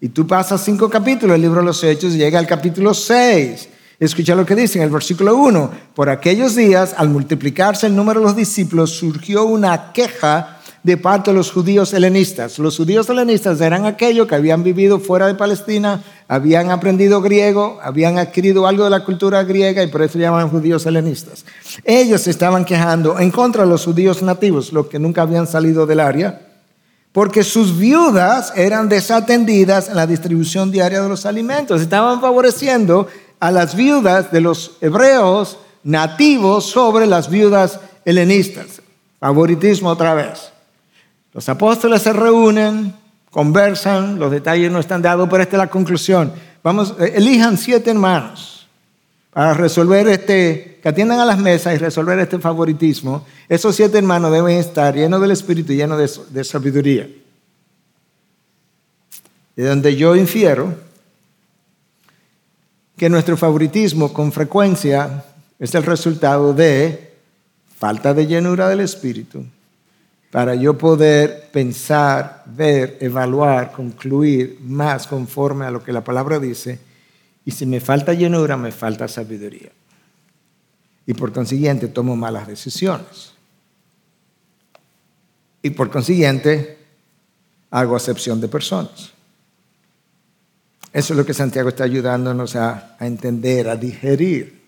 Y tú pasas cinco capítulos del libro de los Hechos y llega al capítulo 6. Escucha lo que dice en el versículo 1. Por aquellos días, al multiplicarse el número de los discípulos, surgió una queja de parte de los judíos helenistas. Los judíos helenistas eran aquellos que habían vivido fuera de Palestina, habían aprendido griego, habían adquirido algo de la cultura griega y por eso llaman judíos helenistas. Ellos estaban quejando en contra de los judíos nativos, los que nunca habían salido del área, porque sus viudas eran desatendidas en la distribución diaria de los alimentos. Estaban favoreciendo a las viudas de los hebreos nativos sobre las viudas helenistas. Favoritismo otra vez. Los apóstoles se reúnen, conversan, los detalles no están dados, pero esta es la conclusión. Vamos, eh, elijan siete hermanos para resolver este, que atiendan a las mesas y resolver este favoritismo. Esos siete hermanos deben estar llenos del Espíritu y llenos de, sabiduría. De donde yo infiero que nuestro favoritismo con frecuencia es el resultado de falta de llenura del Espíritu para yo poder pensar, ver, evaluar, concluir más conforme a lo que la palabra dice. Y si me falta llenura, me falta sabiduría. Y por consiguiente tomo malas decisiones. Y por consiguiente hago acepción de personas. Eso es lo que Santiago está ayudándonos a, a entender, a digerir.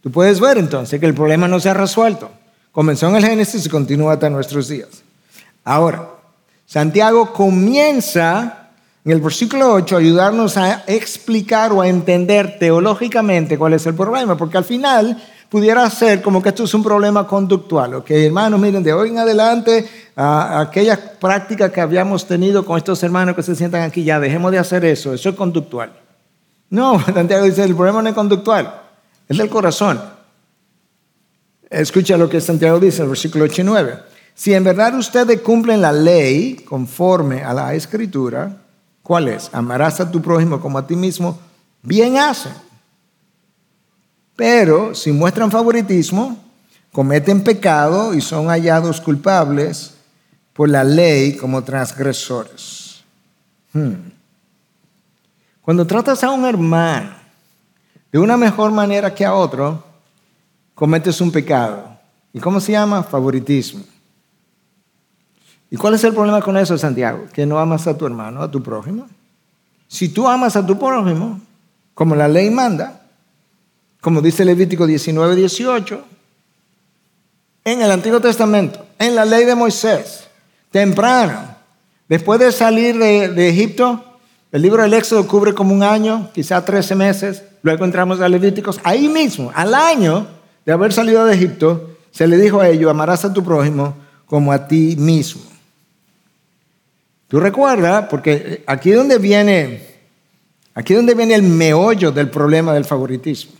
Tú puedes ver entonces que el problema no se ha resuelto. Comenzó en el Génesis y continúa hasta nuestros días. Ahora, Santiago comienza en el versículo 8 a ayudarnos a explicar o a entender teológicamente cuál es el problema, porque al final pudiera ser como que esto es un problema conductual, ok, hermanos, miren, de hoy en adelante, aquellas prácticas que habíamos tenido con estos hermanos que se sientan aquí, ya dejemos de hacer eso, eso es conductual. No, [LAUGHS] Santiago dice, el problema no es conductual, es del corazón. Escucha lo que Santiago dice en el versículo 8 y 9. Si en verdad ustedes cumplen la ley conforme a la escritura, ¿cuál es? Amarás a tu prójimo como a ti mismo, bien hacen. Pero si muestran favoritismo, cometen pecado y son hallados culpables por la ley como transgresores. Hmm. Cuando tratas a un hermano de una mejor manera que a otro, cometes un pecado. ¿Y cómo se llama? Favoritismo. ¿Y cuál es el problema con eso, Santiago? Que no amas a tu hermano, a tu prójimo. Si tú amas a tu prójimo, como la ley manda, como dice Levítico 19, 18, en el Antiguo Testamento, en la ley de Moisés, temprano, después de salir de, Egipto, el libro del Éxodo cubre como un año, quizá 13 meses, luego entramos a Levíticos, ahí mismo, al año, de haber salido de Egipto, se le dijo a ellos, amarás a tu prójimo como a ti mismo. Tú recuerdas, porque aquí es donde viene, aquí donde viene el meollo del problema del favoritismo.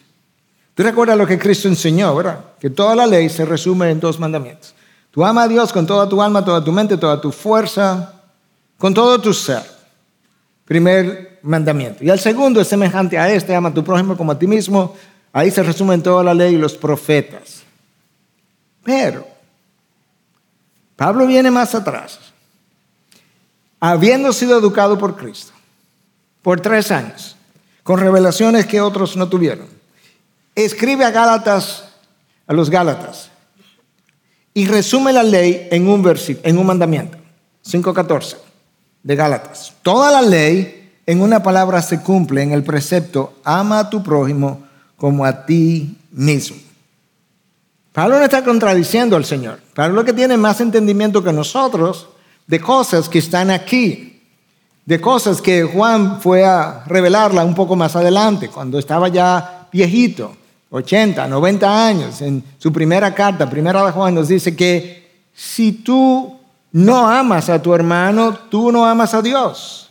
Tú recuerdas lo que Cristo enseñó, ¿verdad? Que toda la ley se resume en dos mandamientos. Tú ama a Dios con toda tu alma, toda tu mente, toda tu fuerza, con todo tu ser. Primer mandamiento. Y el segundo es semejante a este, ama a tu prójimo como a ti mismo. Ahí se resumen toda la ley y los profetas. Pero Pablo viene más atrás habiendo sido educado por Cristo por tres años, con revelaciones que otros no tuvieron, escribe a Gálatas, a los Gálatas, y resume la ley en un versículo, en un mandamiento, 5.14 de Gálatas. Toda la ley en una palabra se cumple en el precepto, ama a tu prójimo como a ti mismo. Pablo no está contradiciendo al Señor. Pablo que tiene más entendimiento que nosotros de cosas que están aquí, de cosas que Juan fue a revelarla un poco más adelante, cuando estaba ya viejito, 80, 90 años, en su primera carta, primera de Juan, nos dice que si tú no amas a tu hermano, tú no amas a Dios.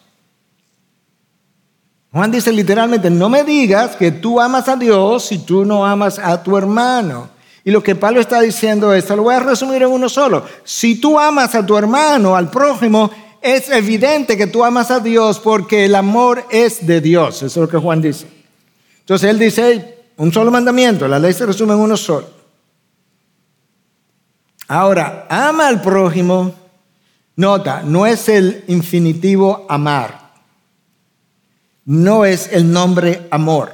Juan dice literalmente, no me digas que tú amas a Dios si tú no amas a tu hermano. Y lo que Pablo está diciendo es, lo voy a resumir en uno solo. Si tú amas a tu hermano, al prójimo, es evidente que tú amas a Dios porque el amor es de Dios. Eso es lo que Juan dice. Entonces él dice, un solo mandamiento, la ley se resume en uno solo. Ahora, ama al prójimo, nota, no es el infinitivo amar, no es el nombre amor,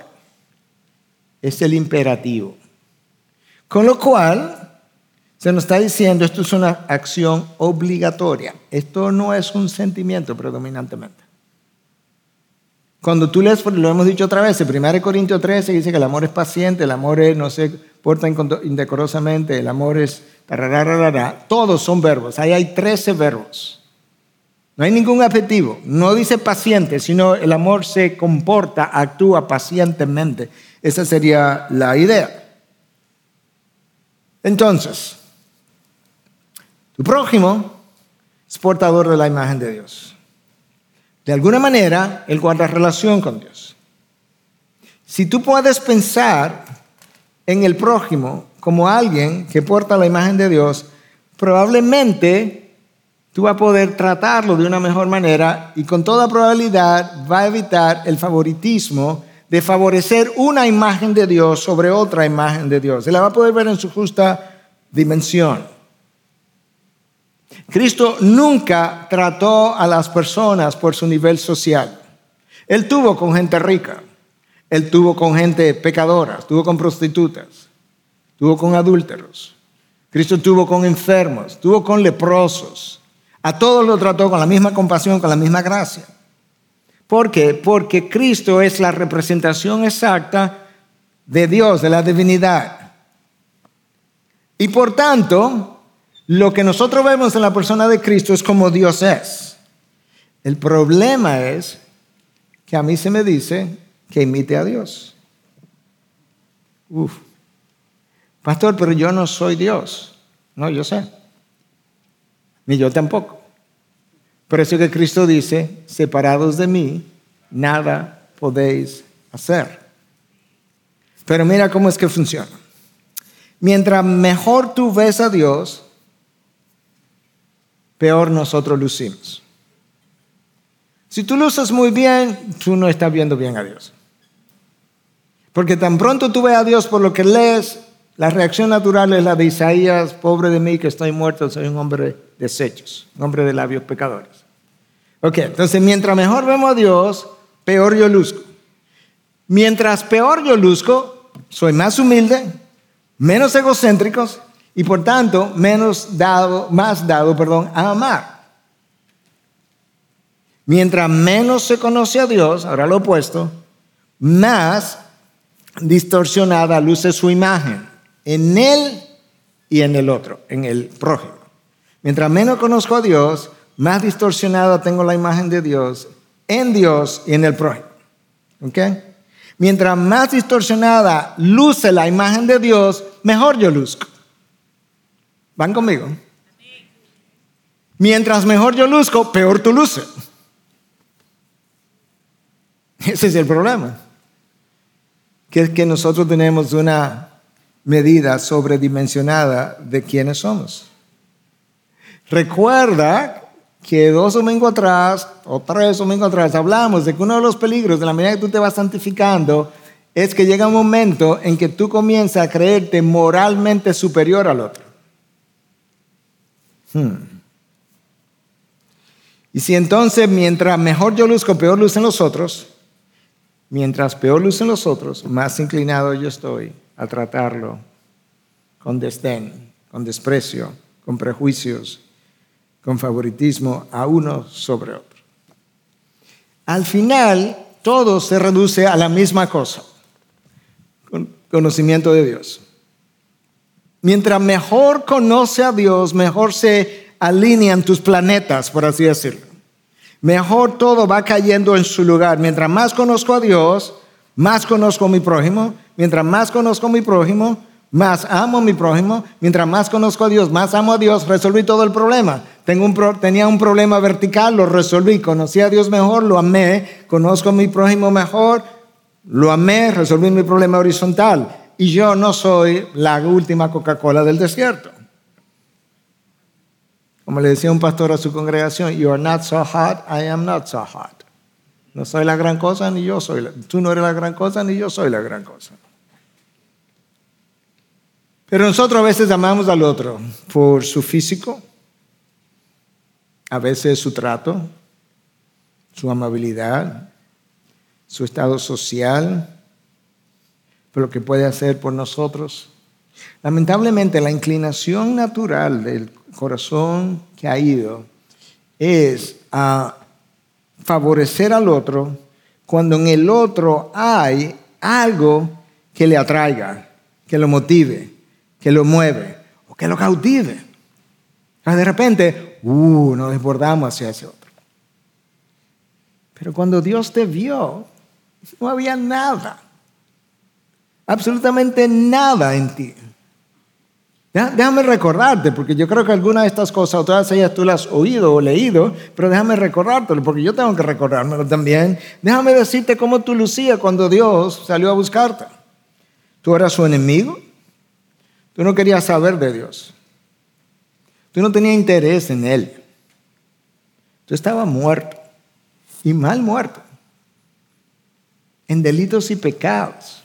es el imperativo. Con lo cual, se nos está diciendo, esto es una acción obligatoria. Esto no es un sentimiento predominantemente. Cuando tú lees, lo hemos dicho otra vez, en 1 Corintios 13 dice que el amor es paciente, el amor no se porta indecorosamente, el amor es... Todos son verbos, ahí hay 13 verbos. No hay ningún adjetivo, no dice paciente, sino el amor se comporta, actúa pacientemente. Esa sería la idea. Entonces, tu prójimo es portador de la imagen de Dios. De alguna manera, él guarda relación con Dios. Si tú puedes pensar en el prójimo como alguien que porta la imagen de Dios, probablemente tú vas a poder tratarlo de una mejor manera y con toda probabilidad va a evitar el favoritismo de favorecer una imagen de Dios sobre otra imagen de Dios. Se la va a poder ver en su justa dimensión. Cristo nunca trató a las personas por su nivel social. Él tuvo con gente rica, él tuvo con gente pecadora, tuvo con prostitutas, tuvo con adúlteros. Cristo tuvo con enfermos, tuvo con leprosos. A todos lo trató con la misma compasión, con la misma gracia. ¿Por qué? Porque Cristo es la representación exacta de Dios, de la divinidad. Y por tanto, lo que nosotros vemos en la persona de Cristo es como Dios es. El problema es que a mí se me dice que imite a Dios. Uf. Pastor, pero yo no soy Dios. No, yo sé. Ni yo tampoco. Por eso que Cristo dice, separados de mí, nada podéis hacer. Pero mira cómo es que funciona. Mientras mejor tú ves a Dios, peor nosotros lucimos. Si tú luces muy bien, tú no estás viendo bien a Dios. Porque tan pronto tú ves a Dios por lo que lees, la reacción natural es la de Isaías, pobre de mí que estoy muerto, soy un hombre de desechos, un hombre de labios pecadores. Ok, entonces mientras mejor vemos a Dios, peor yo luzco. Mientras peor yo luzco, soy más humilde, menos egocéntricos y por tanto menos dado, más dado, perdón, a amar. Mientras menos se conoce a Dios, ahora lo opuesto, más distorsionada luce su imagen en él y en el otro, en el prójimo. Mientras menos conozco a Dios, más distorsionada tengo la imagen de Dios en Dios y en el prójimo. ¿Ok? Mientras más distorsionada luce la imagen de Dios, mejor yo luzco. ¿Van conmigo? Mientras mejor yo luzco, peor tú luces. [LAUGHS] Ese es el problema. Que es que nosotros tenemos una medida sobredimensionada de quiénes somos. Recuerda que dos domingos atrás o tres domingos atrás hablamos de que uno de los peligros de la medida que tú te vas santificando es que llega un momento en que tú comienzas a creerte moralmente superior al otro. Hmm. Y si entonces mientras mejor yo luzco, peor lucen los otros, mientras peor lucen los otros, más inclinado yo estoy a tratarlo con desdén, con desprecio, con prejuicios, con favoritismo a uno sobre otro. Al final, todo se reduce a la misma cosa, conocimiento de Dios. Mientras mejor conoce a Dios, mejor se alinean tus planetas, por así decirlo. Mejor todo va cayendo en su lugar. Mientras más conozco a Dios, más conozco a mi prójimo. Mientras más conozco a mi prójimo, más amo a mi prójimo. Mientras más conozco a Dios, más amo a Dios. Resolví todo el problema. Tenía un problema vertical, lo resolví. Conocí a Dios mejor, lo amé. Conozco a mi prójimo mejor, lo amé, resolví mi problema horizontal. Y yo no soy la última Coca-Cola del desierto. Como le decía un pastor a su congregación, you are not so hot, I am not so hot. No soy la gran cosa, ni yo soy la, tú no eres la gran cosa, ni yo soy la gran cosa. Pero nosotros a veces amamos al otro por su físico, a veces su trato, su amabilidad, su estado social, por lo que puede hacer por nosotros. Lamentablemente la inclinación natural del corazón que ha ido es a favorecer al otro cuando en el otro hay algo que le atraiga, que lo motive, que lo mueve o que lo cautive. de repente, uh, nos desbordamos hacia ese otro. Pero cuando Dios te vio, no había nada, absolutamente nada en ti. Déjame recordarte, porque yo creo que algunas de estas cosas, todas ellas tú las has oído o leído, pero déjame recordártelo, porque yo tengo que recordármelo también. Déjame decirte cómo tú lucías cuando Dios salió a buscarte. Tú eras su enemigo, tú no querías saber de Dios, tú no tenías interés en Él, tú estabas muerto y mal muerto, en delitos y pecados.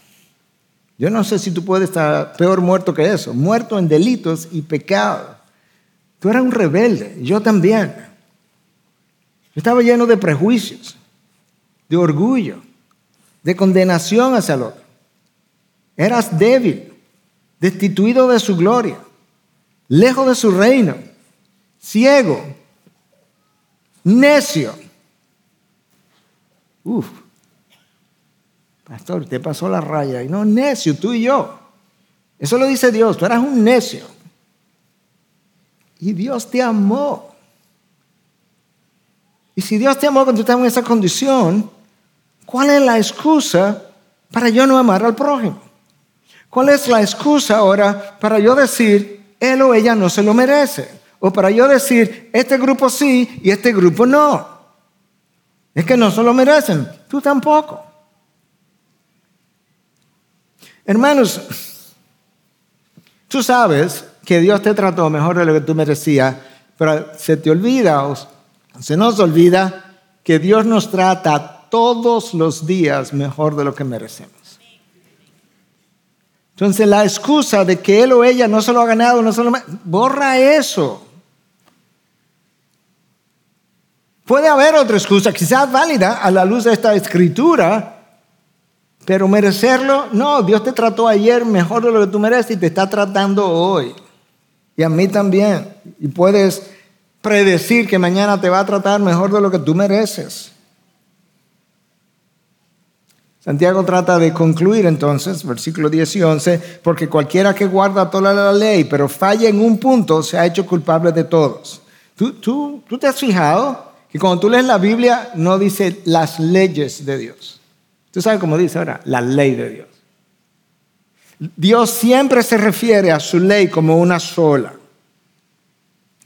Yo no sé si tú puedes estar peor muerto que eso, muerto en delitos y pecados. Tú eras un rebelde, yo también. Yo estaba lleno de prejuicios, de orgullo, de condenación hacia el otro. Eras débil, destituido de su gloria, lejos de su reino, ciego, necio. Uf, Pastor, te pasó la raya. Y no, necio, tú y yo. Eso lo dice Dios, tú eras un necio. Y Dios te amó. Y si Dios te amó cuando tú estabas en esa condición, ¿cuál es la excusa para yo no amar al prójimo? ¿Cuál es la excusa ahora para yo decir, él o ella no se lo merece? O para yo decir, este grupo sí y este grupo no. Es que no se lo merecen, tú tampoco. Hermanos, tú sabes que Dios te trató mejor de lo que tú merecías, pero se te olvida o se nos olvida que Dios nos trata todos los días mejor de lo que merecemos. Entonces la excusa de que él o ella no se lo ha ganado, no se lo borra eso. Puede haber otra excusa, quizás válida a la luz de esta escritura, pero merecerlo, no, Dios te trató ayer mejor de lo que tú mereces y te está tratando hoy. Y a mí también. Y puedes predecir que mañana te va a tratar mejor de lo que tú mereces. Santiago trata de concluir entonces, versículo 10 y 11, porque cualquiera que guarda toda la ley, pero falla en un punto, se ha hecho culpable de todos. ¿Tú, tú, tú te has fijado que cuando tú lees la Biblia no dice las leyes de Dios? Tú sabes cómo dice ahora, la ley de Dios. Dios siempre se refiere a su ley como una sola.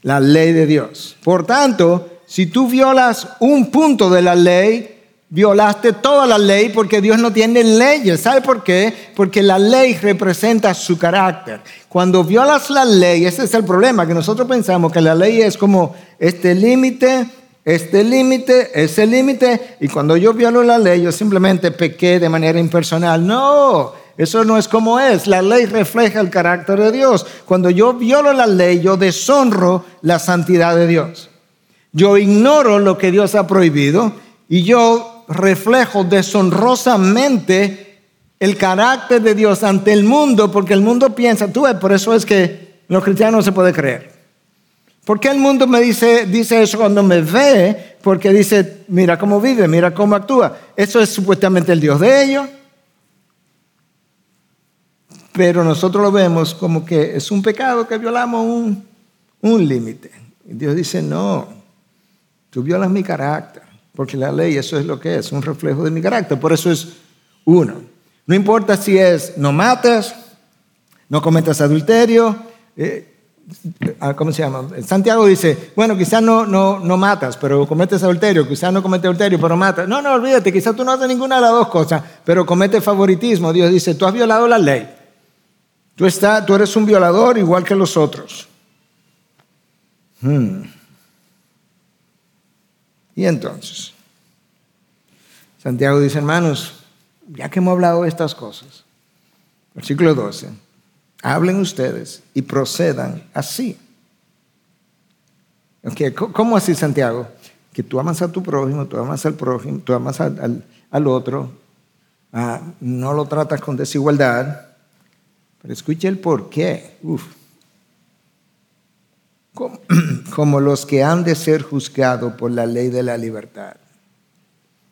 La ley de Dios. Por tanto, si tú violas un punto de la ley, violaste toda la ley porque Dios no tiene leyes. ¿Sabe por qué? Porque la ley representa su carácter. Cuando violas la ley, ese es el problema, que nosotros pensamos que la ley es como este límite este límite, ese límite, y cuando yo violo la ley, yo simplemente pequé de manera impersonal. No, eso no es como es. La ley refleja el carácter de Dios. Cuando yo violo la ley, yo deshonro la santidad de Dios. Yo ignoro lo que Dios ha prohibido y yo reflejo deshonrosamente el carácter de Dios ante el mundo porque el mundo piensa, tú por eso es que los cristianos no se puede creer. ¿Por qué el mundo me dice, dice eso cuando me ve? Porque dice, mira cómo vive, mira cómo actúa. Eso es supuestamente el Dios de ellos. Pero nosotros lo vemos como que es un pecado que violamos un, un límite. Dios dice, no, tú violas mi carácter, porque la ley eso es lo que es, un reflejo de mi carácter. Por eso es uno. No importa si es no matas, no cometas adulterio. Eh, ah, ¿Cómo se llama? Santiago dice, bueno, quizás no, no, no matas, pero cometes adulterio, quizás no cometes adulterio, pero matas. No, no, olvídate, quizás tú no haces ninguna de las dos cosas, pero cometes favoritismo. Dios dice, tú has violado la ley. Tú, está, tú eres un violador igual que los otros. Hmm. Y entonces, Santiago dice, hermanos, ya que hemos hablado de estas cosas, versículo 12, hablen ustedes y procedan así. ¿Cómo así, Santiago? Que tú amas a tu prójimo, tú amas al prójimo, tú amas al, otro, ah, no lo tratas con desigualdad, pero escuche el por qué. [CLEARS THROAT] Como, los que han de ser juzgados por la ley de la libertad.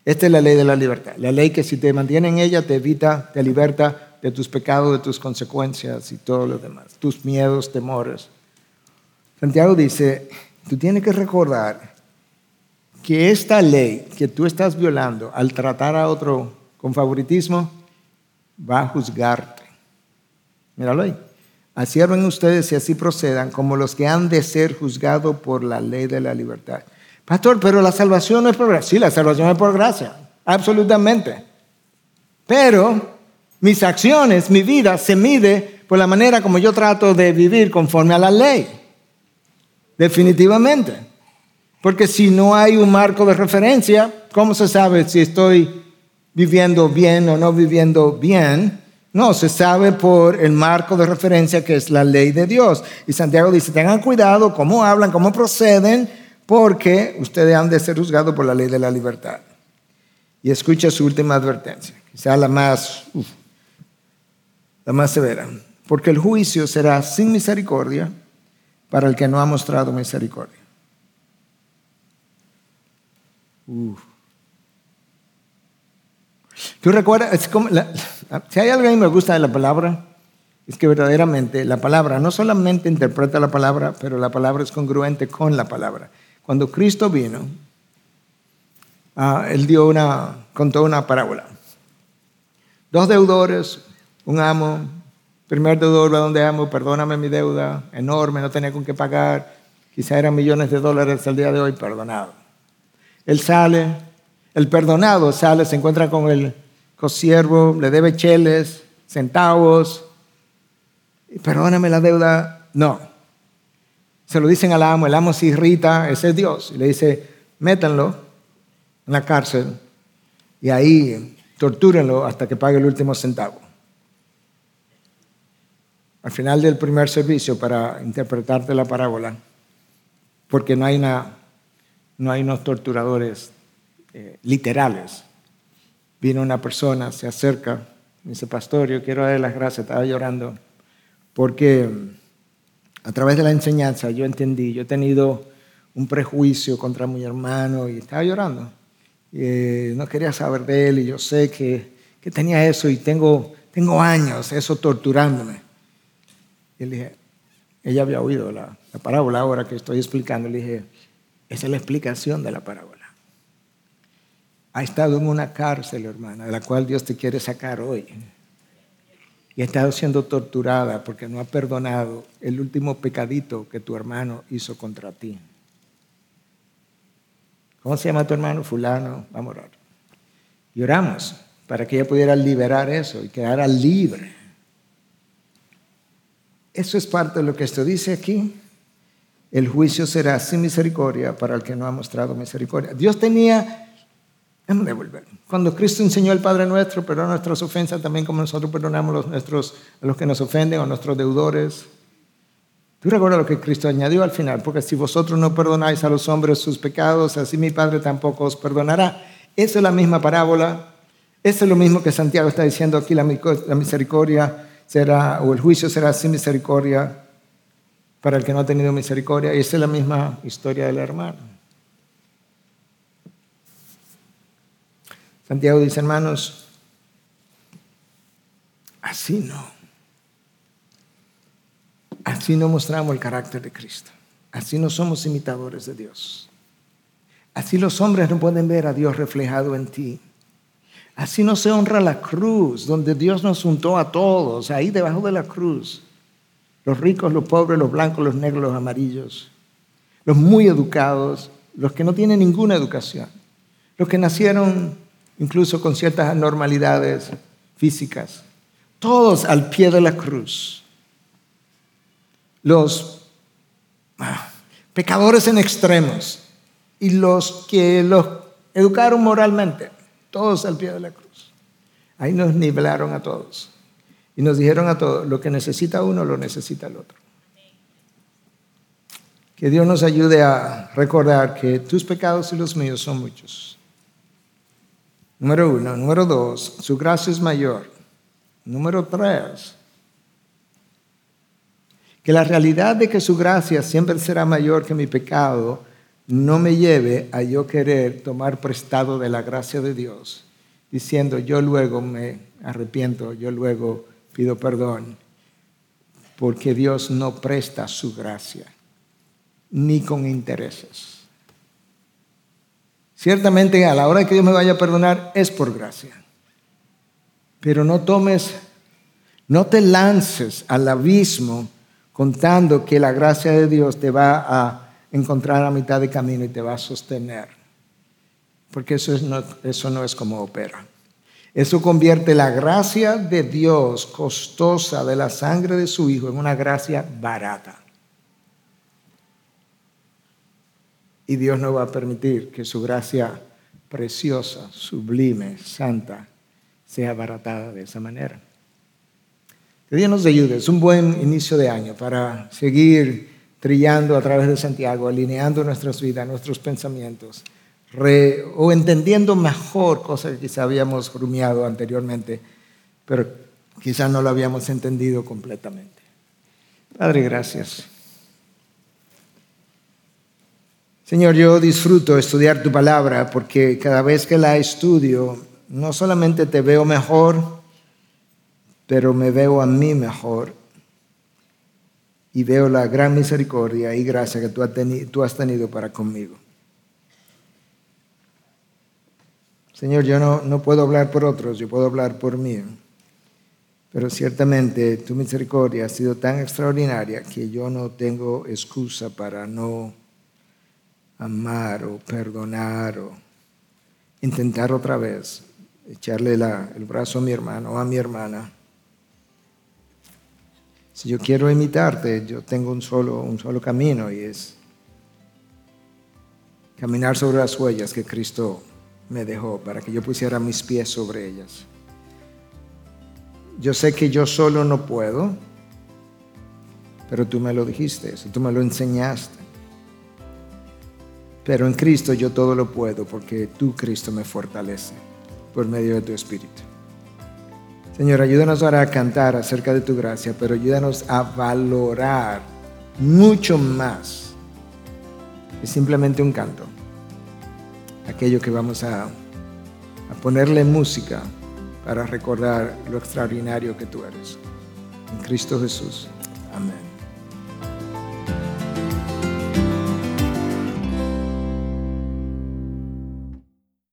Esta es la ley de la libertad. La ley que si te mantiene en ella te evita, te liberta de tus pecados, de tus consecuencias y todo lo demás, tus miedos, temores. Santiago dice, tú tienes que recordar que esta ley que tú estás violando al tratar a otro con favoritismo va a juzgarte. Míralo ahí. Así ustedes y así procedan como los que han de ser juzgados por la ley de la libertad. Pastor, pero la salvación no es por gracia. Sí, la salvación es por gracia, absolutamente. Pero mis acciones, mi vida se mide por la manera como yo trato de vivir conforme a la ley. Definitivamente. Porque si no hay un marco de referencia, ¿cómo se sabe si estoy viviendo bien o no viviendo bien? No, se sabe por el marco de referencia que es la ley de Dios. Y Santiago dice, tengan cuidado cómo hablan, cómo proceden, porque ustedes han de ser juzgados por la ley de la libertad. Y escucha su última advertencia, quizá la más, la más severa. Porque el juicio será sin misericordia para el que no ha mostrado misericordia. ¿Tú recuerdas? Es como si hay algo que me gusta de la palabra, es que verdaderamente la palabra no solamente interpreta la palabra, pero la palabra es congruente con la palabra. Cuando Cristo vino, ah, Él dio una, contó una parábola. Dos deudores, un amo, primer deudor va donde amo, perdóname mi deuda, enorme, no tenía con qué pagar, quizá eran millones de dólares al día de hoy, perdonado. Él sale, el perdonado sale, se encuentra con el consiervo, le debe cheles, centavos, perdóname la deuda. No. Se lo dicen al amo, el amo se irrita, ese es Dios, y le dice, métanlo en la cárcel y ahí tortúrenlo hasta que pague el último centavo. Al final del primer servicio, para interpretarte la parábola, porque no hay, no hay unos torturadores eh, literales, Vino una persona, se acerca, me dice, pastor, yo quiero darle las gracias, estaba llorando, porque a través de la enseñanza yo entendí, yo he tenido un prejuicio contra mi hermano y estaba llorando. Eh, no quería saber de él y yo sé que, que tenía eso y tengo, tengo años eso torturándome. Y le dije, ella había oído la, la parábola ahora que estoy explicando, le dije, esa es la explicación de la parábola ha estado en una cárcel, hermana, de la cual Dios te quiere sacar hoy. Y ha estado siendo torturada porque no ha perdonado el último pecadito que tu hermano hizo contra ti. ¿Cómo se llama tu hermano? Fulano. Vamos a orar. Y oramos para que ella pudiera liberar eso y quedara libre. Eso es parte de lo que esto dice aquí. El juicio será sin misericordia para el que no ha mostrado misericordia. Dios tenía devolver. Cuando Cristo enseñó al Padre nuestro, perdona nuestras ofensas también como nosotros perdonamos los nuestros, a los que nos ofenden o a nuestros deudores. Tú recuerdas lo que Cristo añadió al final, porque si vosotros no perdonáis a los hombres sus pecados, así mi Padre tampoco os perdonará. Esa es la misma parábola, eso es lo mismo que Santiago está diciendo aquí, la misericordia será, o el juicio será sin misericordia para el que no ha tenido misericordia. Y esa es la misma historia del hermano. Santiago dice, hermanos, así no. Así no mostramos el carácter de Cristo. Así no somos imitadores de Dios. Así los hombres no pueden ver a Dios reflejado en ti. Así no se honra la cruz, donde Dios nos juntó a todos, ahí debajo de la cruz. Los ricos, los pobres, los blancos, los negros, los amarillos. Los muy educados, los que no tienen ninguna educación. Los que nacieron incluso con ciertas anormalidades físicas. Todos al pie de la cruz. Los ah, pecadores en extremos y los que los educaron moralmente todos al pie de la cruz. Ahí nos nivelaron a todos. Y nos dijeron a todos, lo que necesita uno lo necesita el otro. Que Dios nos ayude a recordar que tus pecados y los míos son muchos. Número uno. Número dos, su gracia es mayor. Número tres, que la realidad de que su gracia siempre será mayor que mi pecado no me lleve a yo querer tomar prestado de la gracia de Dios, diciendo yo luego me arrepiento, yo luego pido perdón, porque Dios no presta su gracia, ni con intereses. Ciertamente a la hora que Dios me vaya a perdonar es por gracia, pero no tomes, no te lances al abismo contando que la gracia de Dios te va a encontrar a mitad de camino y te va a sostener. Porque eso, no, eso no es como opera. Eso convierte la gracia de Dios costosa de la sangre de su Hijo en una gracia barata. Y Dios no va a permitir que su gracia preciosa, sublime, santa, sea baratada de esa manera. Que Dios nos ayude. Es un buen inicio de año para seguir trillando a través de Santiago, alineando nuestras vidas, nuestros pensamientos, o entendiendo mejor cosas que quizá habíamos rumiado anteriormente, pero quizás no lo habíamos entendido completamente. Padre, gracias. Señor, yo disfruto estudiar tu palabra porque cada vez que la estudio, no solamente te veo mejor, pero me veo a mí mejor y veo la gran misericordia y gracia que tú has, tenido, para conmigo. Señor, yo no, no puedo hablar por otros, yo puedo hablar por mí. Pero ciertamente tu misericordia ha sido tan extraordinaria que yo no tengo excusa para no amar o perdonar o intentar otra vez echarle el brazo a mi hermano o a mi hermana si yo quiero imitarte, yo tengo un solo, un solo camino y es caminar sobre las huellas que Cristo me dejó para que yo pusiera mis pies sobre ellas. Yo sé que yo solo no puedo, pero tú me lo dijiste, tú me lo enseñaste. Pero en Cristo yo todo lo puedo porque tú, Cristo, me fortalece por medio de tu Espíritu. Señor, ayúdanos ahora a cantar acerca de tu gracia, pero ayúdanos a valorar mucho más que simplemente un canto. Aquello que vamos a, a ponerle música para recordar lo extraordinario que tú eres. En Cristo Jesús.